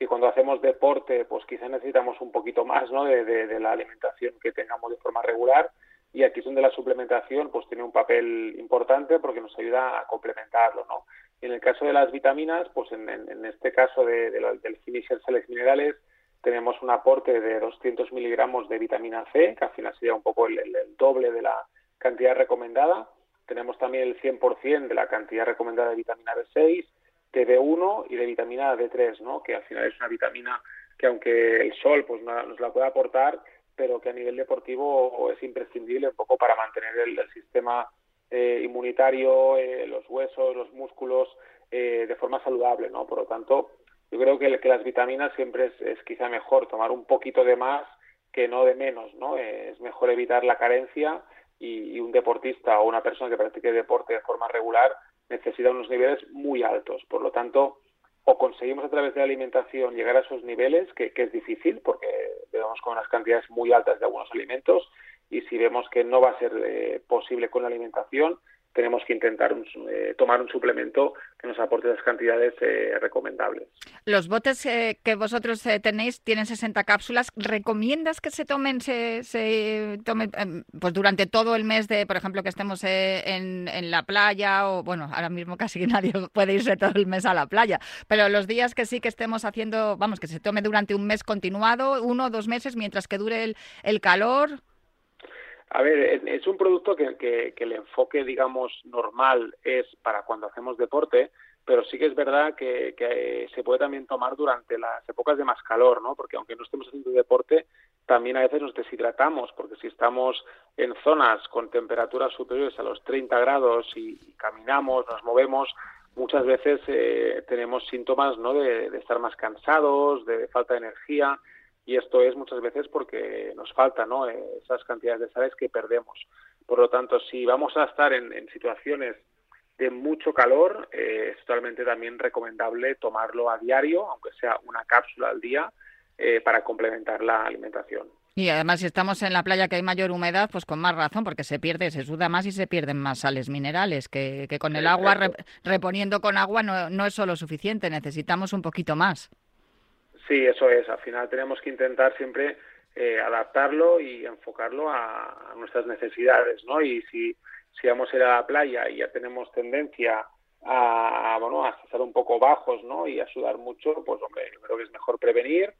cuando hacemos deporte, pues quizá necesitamos un poquito más, ¿no? De, la alimentación que tengamos de forma regular y aquí es donde la suplementación, pues tiene un papel importante porque nos ayuda a complementarlo, ¿no? Y en el caso de las vitaminas, pues en, en, este caso de, de, del Finisher Sales Minerales tenemos un aporte de 200 miligramos de vitamina C, que al final sería un poco el doble de la cantidad recomendada tenemos también el 100% de la cantidad recomendada de vitamina B6, de B1 y de vitamina D3, ¿no? que al final es una vitamina que aunque el sol pues nos la puede aportar, pero que a nivel deportivo es imprescindible un poco para mantener el, sistema eh, inmunitario, eh, los huesos, los músculos eh, de forma saludable, ¿no? Por lo tanto, yo creo que, que las vitaminas siempre es, es, quizá mejor tomar un poquito de más que no de menos, ¿no? es mejor evitar la carencia y, y, un deportista o una persona que practique deporte de forma regular necesita unos niveles muy altos. Por lo tanto, o conseguimos a través de la alimentación llegar a esos niveles, que, es difícil porque vemos con unas cantidades muy altas de algunos alimentos, y si vemos que no va a ser eh, posible con la alimentación, tenemos que intentar un, eh, tomar un suplemento que nos aporte las cantidades eh, recomendables. Los botes eh, que vosotros eh, tenéis tienen 60 cápsulas. ¿Recomiendas que se tomen, se, se tomen em, pues durante todo el mes de, por ejemplo, que estemos eh, en, en, la playa o, bueno, ahora mismo casi nadie puede irse todo el mes a la playa, pero los días que sí que estemos haciendo, vamos, que se tome durante un mes continuado, uno o dos meses, mientras que dure el, el calor? A ver, es un producto que, que, que, el enfoque, digamos, normal es para cuando hacemos deporte, pero sí que es verdad que, se puede también tomar durante las épocas de más calor, ¿no? Porque aunque no estemos haciendo deporte, también a veces nos deshidratamos, porque si estamos en zonas con temperaturas superiores a los 30 grados y, y caminamos, nos movemos, muchas veces eh, tenemos síntomas, ¿no? De, de estar más cansados, de falta de energía, y esto es muchas veces porque nos falta ¿no? esas cantidades de sales que perdemos. Por lo tanto, si vamos a estar en, en situaciones de mucho calor, eh, es totalmente también recomendable tomarlo a diario, aunque sea una cápsula al día, eh, para complementar la alimentación. Y además, si estamos en la playa que hay mayor humedad, pues con más razón, porque se pierde, se suda más y se pierden más sales minerales, que, que con el agua, re, reponiendo con agua, no, no es solo suficiente, necesitamos un poquito más. Sí, eso es. Al final tenemos que intentar siempre eh, adaptarlo y enfocarlo a, nuestras necesidades, ¿no? Y si, si vamos a ir a la playa y ya tenemos tendencia a, bueno, a estar un poco bajos, ¿no? Y a sudar mucho, pues hombre, yo creo que es mejor prevenir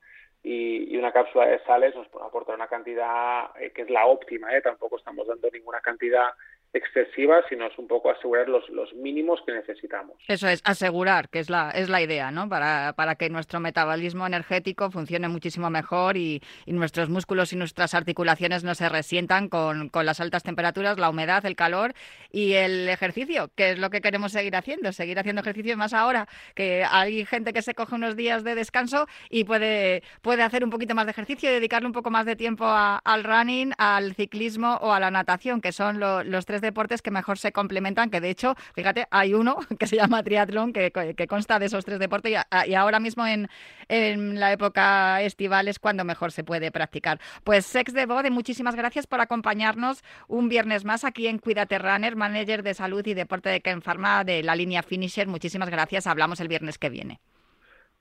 y, y una cápsula de sales nos puede aportar una cantidad eh, que es la óptima, ¿eh? Tampoco estamos dando ninguna cantidad excesiva, sino es un poco asegurar los, los mínimos que necesitamos. Eso es, asegurar, que es la, es la idea, ¿no? Para, para que nuestro metabolismo energético funcione muchísimo mejor y, y nuestros músculos y nuestras articulaciones no se resientan con, con, las altas temperaturas, la humedad, el calor y el ejercicio, que es lo que queremos seguir haciendo, seguir haciendo ejercicio más ahora que hay gente que se coge unos días de descanso y puede, puede hacer un poquito más de ejercicio y dedicarle un poco más de tiempo al running, al ciclismo o a la natación, que son lo, los tres deportes que mejor se complementan, que de hecho, fíjate, hay uno que se llama triatlón, que, consta de esos tres deportes y, ahora mismo en, en, la época estival es cuando mejor se puede practicar. Pues Sex de Bode, muchísimas gracias por acompañarnos un viernes más aquí en Cuídate Runner, manager de salud y deporte de Ken Pharma de la línea Finisher. Muchísimas gracias, hablamos el viernes que viene.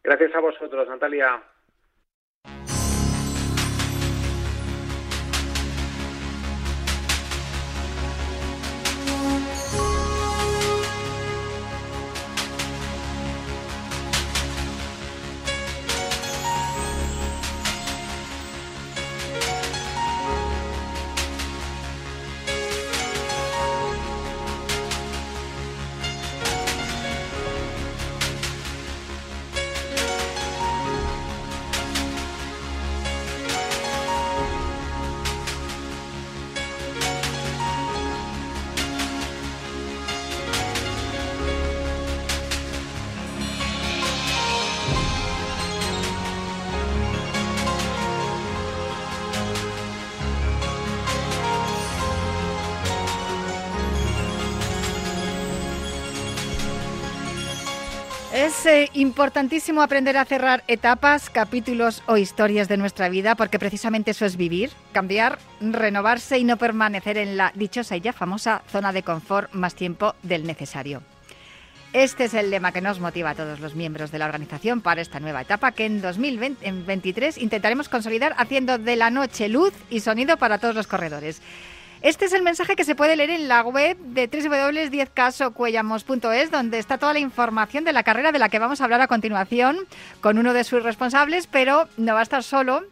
Gracias a vosotros, Natalia. Es eh, importantísimo aprender a cerrar etapas, capítulos o historias de nuestra vida, porque precisamente eso es vivir, cambiar, renovarse y no permanecer en la dichosa y ya famosa zona de confort más tiempo del necesario. Este es el lema que nos motiva a todos los miembros de la organización para esta nueva etapa que en 2023 intentaremos consolidar haciendo de la noche luz y sonido para todos los corredores. Este es el mensaje que se puede leer en la web de www.10casocuellamos.es, donde está toda la información de la carrera de la que vamos a hablar a continuación con uno de sus responsables, pero no va a estar solo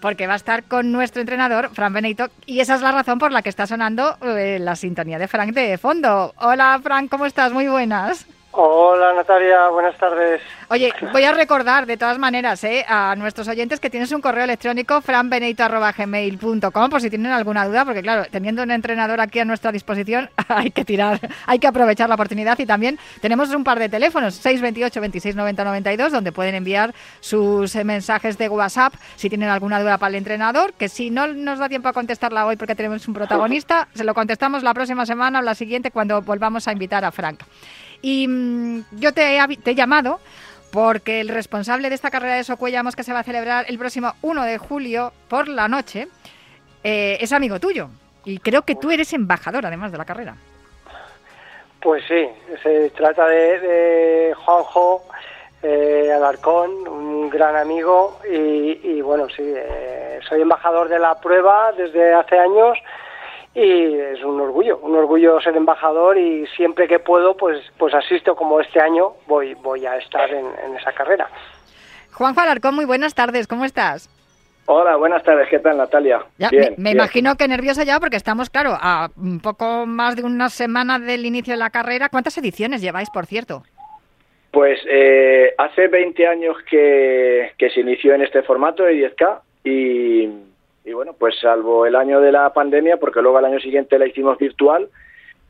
porque va a estar con nuestro entrenador, Fran Benito, y esa es la razón por la que está sonando eh, la sintonía de Frank de fondo. Hola, Frank, ¿cómo estás? Muy buenas. Hola Natalia, buenas tardes. Oye, voy a recordar de todas maneras ¿eh? a nuestros oyentes que tienes un correo electrónico franbenito.gmail.com por si tienen alguna duda, porque claro, teniendo un entrenador aquí a nuestra disposición hay que tirar, hay que aprovechar la oportunidad y también tenemos un par de teléfonos, 628 26 90 92, donde pueden enviar sus eh, mensajes de WhatsApp si tienen alguna duda para el entrenador, que si no nos da tiempo a contestarla hoy porque tenemos un protagonista, se lo contestamos la próxima semana o la siguiente cuando volvamos a invitar a Frank. Y mm, yo te he, llamado porque el responsable de esta carrera de Socuellamos que se va a celebrar el próximo 1 de julio por la noche eh, es amigo tuyo. Y creo que tú eres embajador además de la carrera. Pues sí, se trata de, Juanjo eh, Alarcón, un gran amigo y, bueno, sí, eh, soy embajador de la prueba desde hace años y es un orgullo, un orgullo ser embajador y siempre que puedo pues pues asisto como este año voy voy a estar en, esa carrera. Juan Alarcón, muy buenas tardes, ¿cómo estás? Hola, buenas tardes, ¿qué tal Natalia? me, imagino que nerviosa ya porque estamos, claro, a un poco más de una semana del inicio de la carrera. ¿Cuántas ediciones lleváis, por cierto? Pues eh, hace 20 años que, que se inició en este formato de 10K y y bueno, pues salvo el año de la pandemia, porque luego al año siguiente la hicimos virtual,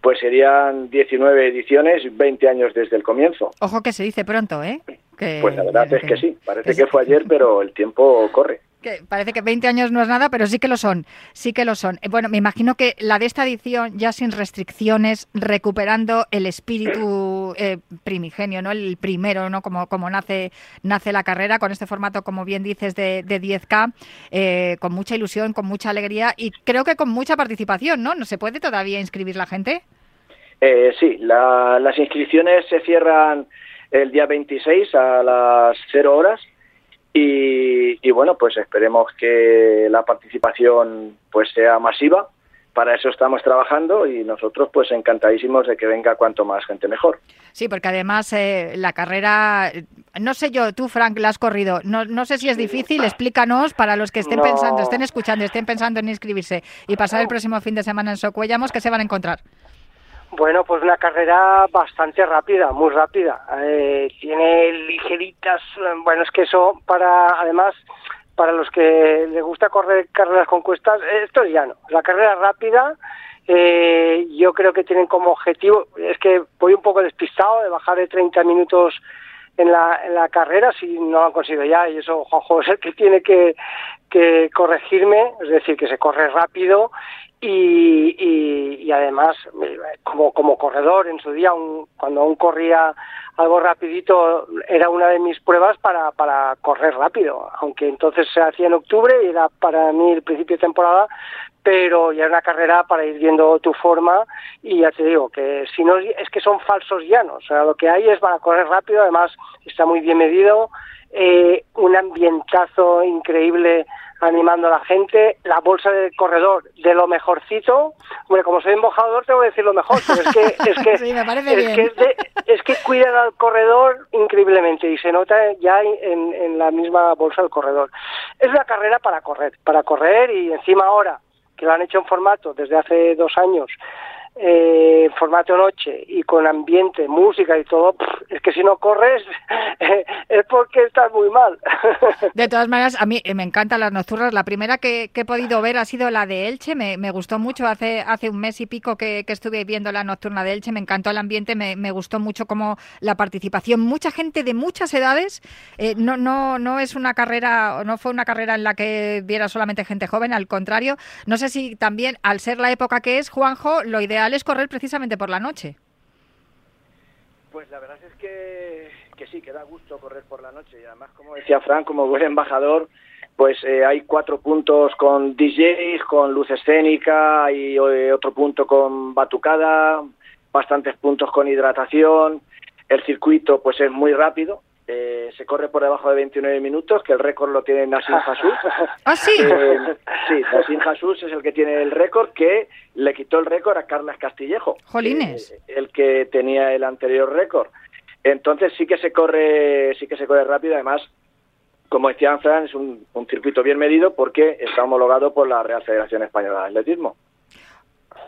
pues serían 19 ediciones, 20 años desde el comienzo. Ojo que se dice pronto, ¿eh? pues la verdad es que sí, parece que fue ayer, pero el tiempo corre parece que 20 años no es nada, pero sí que lo son, sí que lo son. Eh, bueno, me imagino que la de esta edición, ya sin restricciones, recuperando el espíritu eh, primigenio, ¿no? El primero, ¿no? Como, como nace, nace la carrera, con este formato, como bien dices, de, de 10K, eh, con mucha ilusión, con mucha alegría y creo que con mucha participación, ¿no? ¿No se puede todavía inscribir la gente? sí, las inscripciones se cierran el día 26 a las 0 horas y, bueno, pues esperemos que la participación pues sea masiva. Para eso estamos trabajando y nosotros pues encantadísimos de que venga cuanto más gente mejor. Sí, porque además eh, la carrera, no sé yo, tú Frank, la has corrido, no, no sé si es difícil, explícanos para los que estén pensando, estén escuchando, estén pensando en inscribirse y pasar el próximo fin de semana en Socuellamos, ¿qué se van a encontrar? Bueno, pues una carrera bastante rápida, muy rápida. Eh, tiene ligeritas, bueno, es que eso para, además, para los que les gusta correr carreras con cuestas, esto ya no. La carrera rápida, eh, yo creo que tienen como objetivo, es que voy un poco despistado de bajar de 30 minutos en la, carrera si no lo han conseguido ya y eso Juanjo es el que tiene que corregirme, es decir, que se corre rápido y, y, además como, como corredor en su día cuando aún corría algo rapidito era una de mis pruebas para, para correr rápido. Aunque entonces se hacía en octubre y era para mí el principio de temporada pero ya era una carrera para ir viendo tu forma y ya te digo que si no es que son falsos llanos. O sea lo que hay es para correr rápido además está muy bien medido eh, un ambientazo increíble animando a la gente, la bolsa del corredor de lo mejorcito. Bueno, como soy embajador tengo que decir lo mejor, pero es que es que, es, que cuidan al corredor increíblemente y se nota ya en, en la misma bolsa del corredor. Es una carrera para correr, para correr y encima ahora que lo han hecho en formato desde hace dos años eh, formato noche y con ambiente, música y todo, es que si no corres es porque estás muy mal. De todas maneras, a mí eh, me encantan las nocturnas. La primera que, he podido ver ha sido la de Elche, me, gustó mucho. Hace, hace un mes y pico que, estuve viendo la nocturna de Elche, me encantó el ambiente, me, gustó mucho como la participación. Mucha gente de muchas edades, eh, no, no, no es una carrera, no fue una carrera en la que viera solamente gente joven, al contrario. No sé si también, al ser la época que es, Juanjo, lo ideal es correr precisamente por la noche. Pues la verdad es que, que sí, que da gusto correr por la noche y además, como decía Fran, como buen embajador, pues eh, hay cuatro puntos con DJs, con luz escénica, y eh, otro punto con batucada, bastantes puntos con hidratación. El circuito pues es muy rápido, eh, se corre por debajo de 29 minutos, que el récord lo tiene Nassim Hassus. ¿Ah, sí? sí, Nassim Hassus es el que tiene el récord, que le quitó el récord a Carlas Castillejo. Jolines. el que tenía el anterior récord. Entonces sí que se corre, sí que se corre rápido, además como decía Fran, es un, un, circuito bien medido porque está homologado por la Real Federación Española de Atletismo.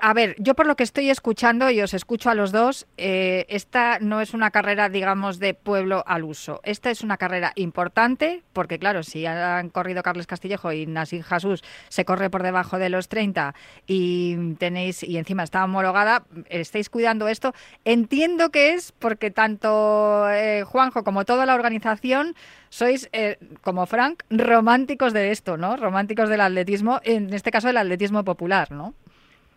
A ver, yo por lo que estoy escuchando y os escucho a los dos, eh, esta no es una carrera, digamos, de pueblo al uso. Esta es una carrera importante, porque claro, si han corrido Carles Castillejo y Nassim Jesús se corre por debajo de los 30 y tenéis y encima está homologada, estáis cuidando esto. Entiendo que es porque tanto eh, Juanjo como toda la organización sois, eh, como Frank, románticos de esto, ¿no? Románticos del atletismo, en este caso del atletismo popular, ¿no?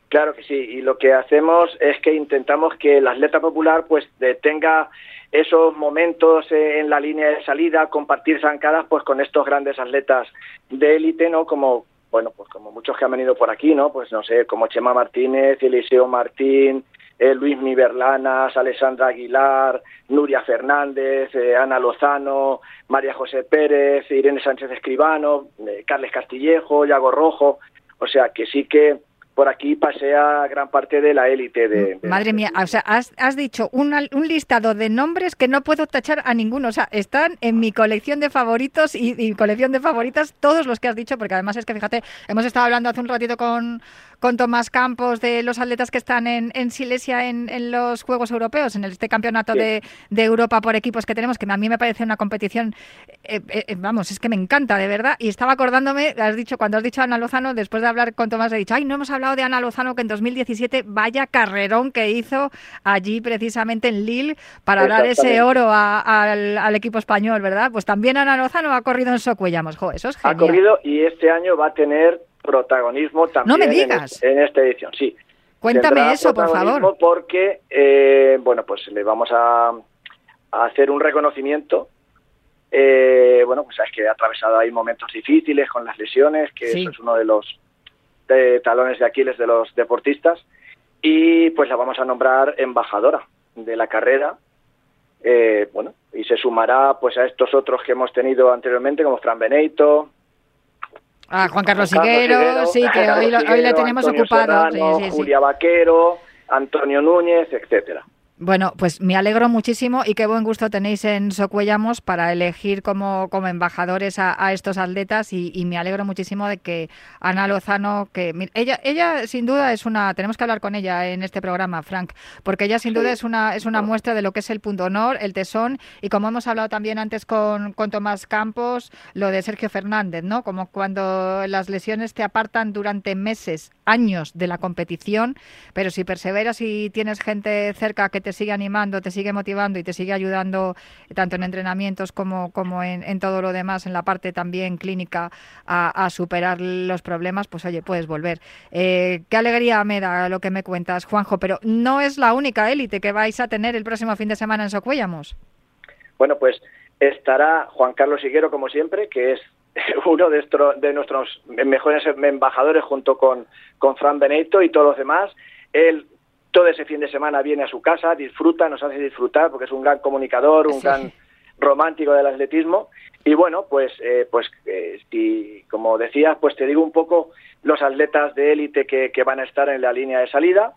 Claro que sí, y lo que hacemos es que intentamos que el atleta popular pues tenga esos momentos en la línea de salida, compartir zancadas pues con estos grandes atletas de élite, ¿no? Como bueno, pues como muchos que han venido por aquí, ¿no? Pues no sé, como Chema Martínez, Eliseo Martín, eh, Luis Miberlanas, Alessandra Aguilar, Nuria Fernández, eh, Ana Lozano, María José Pérez, Irene Sánchez Escribano, eh, Carles Castillejo, Yago Rojo, o sea que sí que por aquí pasea gran parte de la élite de, Madre mía, o sea, has, has dicho un listado de nombres que no puedo tachar a ninguno. O sea, están en mi colección de favoritos y, y, colección de favoritas todos los que has dicho, porque además es que, fíjate, hemos estado hablando hace un ratito con, con Tomás Campos de los atletas que están en, en Silesia en, en, los Juegos Europeos, en este campeonato de, de, Europa por equipos que tenemos, que a mí me parece una competición, eh, eh, vamos, es que me encanta, de verdad. Y estaba acordándome, has dicho, cuando has dicho a Ana Lozano, después de hablar con Tomás, he dicho, ay, no hemos hablado de Ana Lozano, que en 2017 vaya carrerón que hizo allí precisamente en Lille para dar ese oro a, a, al, al, equipo español, ¿verdad? Pues también Ana Lozano ha corrido en Socuellamos, jo, eso es genial. Ha corrido y este año va a tener protagonismo también no me digas. En, en esta edición, sí. Cuéntame eso, por favor. Porque, eh, bueno, pues le vamos a, a hacer un reconocimiento eh, bueno, pues es que ha atravesado ahí momentos difíciles con las lesiones, que sí. eso es uno de los de talones de Aquiles de los deportistas, y pues la vamos a nombrar embajadora de la carrera, eh, bueno, y se sumará pues a estos otros que hemos tenido anteriormente, como Fran Beneito, Ah, Juan Carlos Higuero, sí, que hoy, lo, hoy le tenemos Antonio ocupado. Serrano, sí, sí, sí. Julia Vaquero, Antonio Núñez, etcétera. Bueno, pues me alegro muchísimo y qué buen gusto tenéis en Socuellamos para elegir como, como embajadores a, a estos atletas y, y, me alegro muchísimo de que Ana Lozano, que ella, ella sin duda es una, tenemos que hablar con ella en este programa, Frank, porque ella sin duda es una, es una muestra de lo que es el punto honor, el tesón y como hemos hablado también antes con, con Tomás Campos, lo de Sergio Fernández, ¿no? Como cuando las lesiones te apartan durante meses, años de la competición, pero si perseveras y tienes gente cerca que te sigue animando, te sigue motivando y te sigue ayudando tanto en entrenamientos como, como en, todo lo demás, en la parte también clínica, a, a superar los problemas, pues oye, puedes volver. Eh, qué alegría me da lo que me cuentas, Juanjo, pero no es la única élite que vais a tener el próximo fin de semana en Socuellamos. Bueno, pues estará Juan Carlos Higuero, como siempre, que es uno de, estro, de nuestros mejores embajadores junto con, con Fran Benito y todos los demás. Él todo ese fin de semana viene a su casa, disfruta, nos hace disfrutar porque es un gran comunicador, un sí. gran romántico del atletismo. Y bueno, pues, eh, pues eh, si, como decías, pues te digo un poco los atletas de élite que, que van a estar en la línea de salida.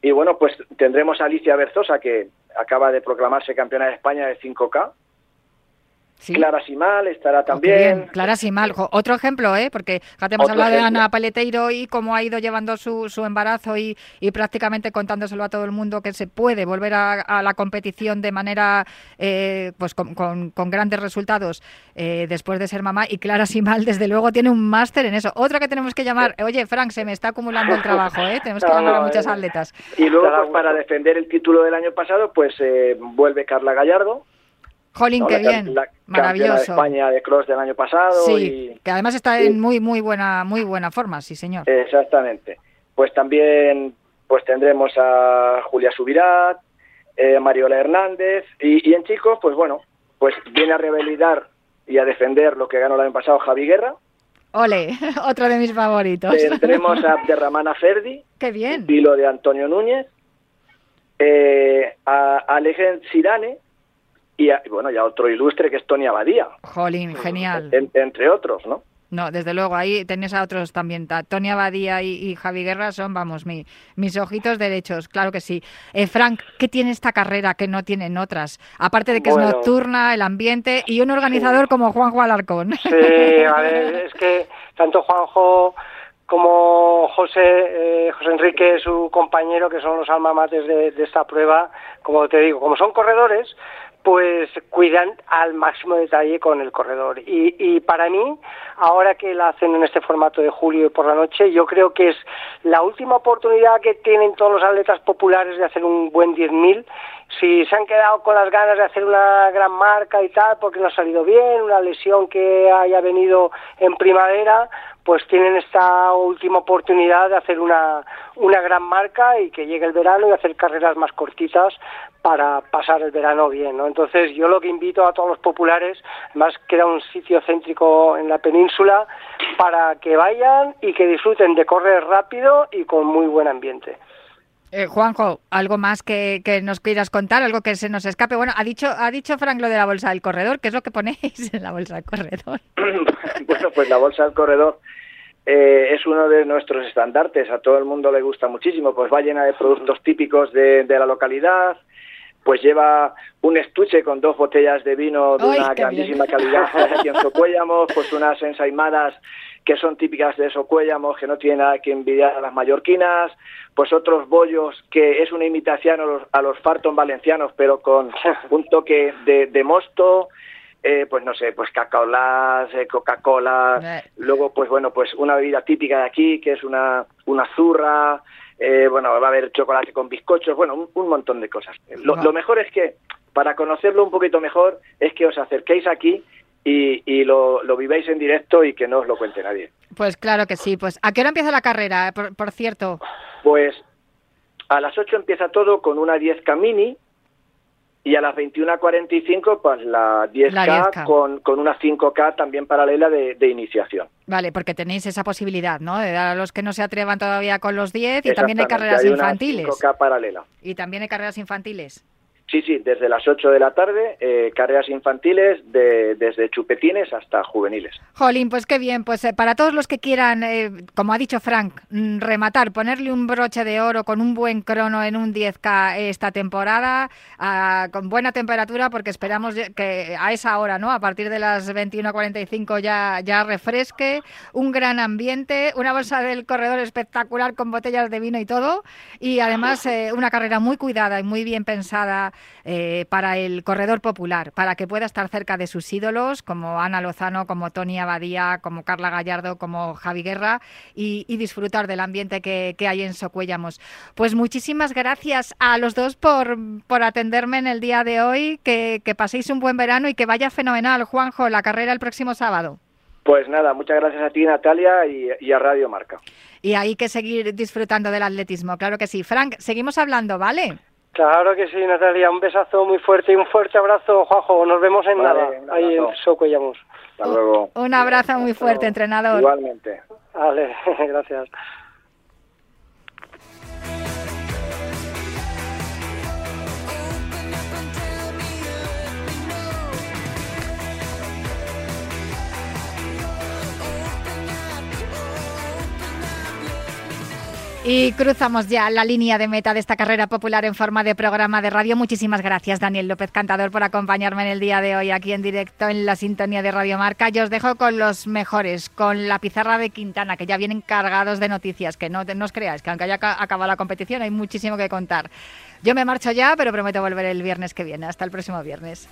Y bueno, pues tendremos a Alicia Berzosa, que acaba de proclamarse campeona de España de 5K, ¿Sí? Clara Simal estará también. Clara Simal, otro ejemplo, ¿eh? porque ya te hemos hablado ejemplo. de Ana Paleteiro y cómo ha ido llevando su, su embarazo y, y, prácticamente contándoselo a todo el mundo que se puede volver a, a la competición de manera, eh, pues con, con, con, grandes resultados eh, después de ser mamá. Y Clara Simal, desde luego, tiene un máster en eso. Otra que tenemos que llamar, oye, Frank, se me está acumulando el trabajo, ¿eh? tenemos que no, llamar a muchas atletas. Y luego, pues, para defender el título del año pasado, pues eh, vuelve Carla Gallardo Jolín, ¿no? qué la, bien, la maravilloso. De España de cross del año pasado. Sí, y, que además está en muy muy buena muy buena forma, sí señor. Exactamente. Pues también pues tendremos a Julia Subirat, eh, Mariola Hernández y, y, en chicos, pues bueno, pues viene a revalidar y a defender lo que ganó el año pasado Javi Guerra. Ole, otro de mis favoritos. Tendremos a Abderramana Ferdi. Qué bien. Pilo de Antonio Núñez. Eh, a Alejandro Sirane y, bueno, ya otro ilustre que es Tony Abadía. Jolín, genial. entre otros, ¿no? No, desde luego, ahí tenés a otros también. Tony Abadía y, Javi Guerra son, vamos, mi, mis ojitos derechos, claro que sí. Eh, Frank, ¿qué tiene esta carrera que no tienen otras? Aparte de que es nocturna, el ambiente y un organizador como Juanjo Alarcón. Sí, a ver, es que tanto Juanjo como José, eh, José Enrique, su compañero, que son los alma mates de, de, esta prueba, como te digo, como son corredores, pues cuidan al máximo detalle con el corredor. Y, y, para mí, ahora que la hacen en este formato de julio y por la noche, yo creo que es la última oportunidad que tienen todos los atletas populares de hacer un buen 10.000. Si se han quedado con las ganas de hacer una gran marca y tal, porque no ha salido bien, una lesión que haya venido en primavera, pues tienen esta última oportunidad de hacer una, una gran marca y que llegue el verano y hacer carreras más cortitas para pasar el verano bien, ¿no? Entonces yo lo que invito a todos los populares, además queda un sitio céntrico en la península, para que vayan y que disfruten de correr rápido y con muy buen ambiente. Eh, Juanjo, algo más que, que, nos quieras contar, algo que se nos escape. Bueno, ha dicho, ha dicho Frank lo de la bolsa del corredor. ¿Qué es lo que ponéis en la bolsa del corredor? bueno, pues la bolsa del corredor eh, es uno de nuestros estandartes. A todo el mundo le gusta muchísimo. Pues va llena de productos típicos de, de la localidad. Pues lleva un estuche con dos botellas de vino de una grandísima calidad pues unas ensaimadas que son típicas de Socuéllamos, que no tienen nada que envidiar a las mallorquinas, pues otros bollos que es una imitación a los, a los farton valencianos, pero con un toque de, de mosto, eh, pues no sé, pues cacaolas, eh, Coca-Cola, luego pues bueno, pues una bebida típica de aquí, que es una, una zurra, eh, bueno, va a haber chocolate con bizcochos, bueno, un, montón de cosas. Lo, lo, mejor es que, para conocerlo un poquito mejor, es que os acerquéis aquí y, y lo, lo, viváis en directo y que no os lo cuente nadie. Pues claro que sí. Pues ¿a qué hora empieza la carrera, por, cierto? Pues a las 8 empieza todo con una 10K mini y a las 21.45 pues la 10K, Con, con una 5K también paralela de, de, iniciación. Vale, porque tenéis esa posibilidad, ¿no? De dar a los que no se atrevan todavía con los 10 y también hay carreras infantiles. 5K paralela. Y también hay carreras infantiles. Sí, sí, desde las 8 de la tarde, eh, carreras infantiles de, desde chupetines hasta juveniles. Jolín, pues qué bien. Pues eh, para todos los que quieran, eh, como ha dicho Frank, mm, rematar, ponerle un broche de oro con un buen crono en un 10K esta temporada, con buena temperatura, porque esperamos que a esa hora, ¿no? A partir de las 21.45 ya, ya refresque, un gran ambiente, una bolsa del corredor espectacular con botellas de vino y todo, y además una carrera muy cuidada y muy bien pensada eh, para el corredor popular, para que pueda estar cerca de sus ídolos, como Ana Lozano, como Tony Abadía, como Carla Gallardo, como Javi Guerra, y, disfrutar del ambiente que, hay en Socuéllamos. Pues muchísimas gracias a los dos por, por atenderme en el día de hoy, que, paséis un buen verano y que vaya fenomenal, Juanjo, la carrera el próximo sábado. Pues nada, muchas gracias a ti, Natalia, y, y, a Radio Marca. Y hay que seguir disfrutando del atletismo, claro que sí. Frank, seguimos hablando, ¿vale? Claro que sí, Natalia. Un besazo muy fuerte y un fuerte abrazo, Juanjo. Nos vemos en nada, ahí en Socollamos. Hasta luego. Un abrazo muy fuerte, entrenador. Igualmente. Vale, gracias. Y cruzamos ya la línea de meta de esta carrera popular en forma de programa de radio. Muchísimas gracias, Daniel López Cantador, por acompañarme en el día de hoy aquí en directo en la sintonía de Radio Marca. Yo os dejo con los mejores, con la pizarra de Quintana, que ya vienen cargados de noticias, que no, no os creáis, que aunque haya acabado la competición hay muchísimo que contar. Yo me marcho ya, pero prometo volver el viernes que viene. Hasta el próximo viernes.